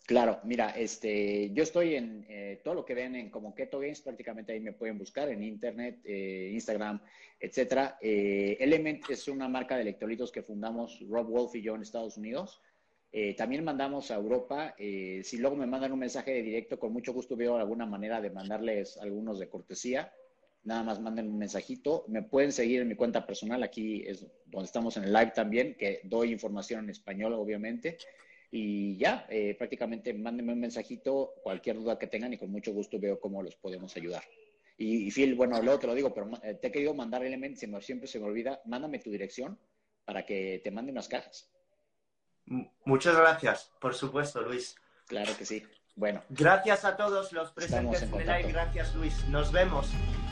Speaker 3: Claro, mira, este, yo estoy en eh, todo lo que ven en como Keto Games, prácticamente ahí me pueden buscar en internet, eh, Instagram, etcétera. Element es una marca de electrolitos que fundamos Rob Wolf y yo en Estados Unidos. Eh, también mandamos a Europa. Eh, si luego me mandan un mensaje de directo, con mucho gusto veo alguna manera de mandarles algunos de cortesía. Nada más manden un mensajito. Me pueden seguir en mi cuenta personal. Aquí es donde estamos en el live también, que doy información en español, obviamente. Y ya, eh, prácticamente mándenme un mensajito, cualquier duda que tengan y con mucho gusto veo cómo los podemos ayudar. Y, Phil, bueno, luego te lo digo, pero te he querido mandar elementos, siempre se me olvida. Mándame tu dirección para que te mande unas cajas.
Speaker 2: Muchas gracias, por supuesto, Luis.
Speaker 3: Claro que sí. Bueno.
Speaker 2: Gracias a todos los presentes en, en el live. Gracias, Luis. Nos vemos.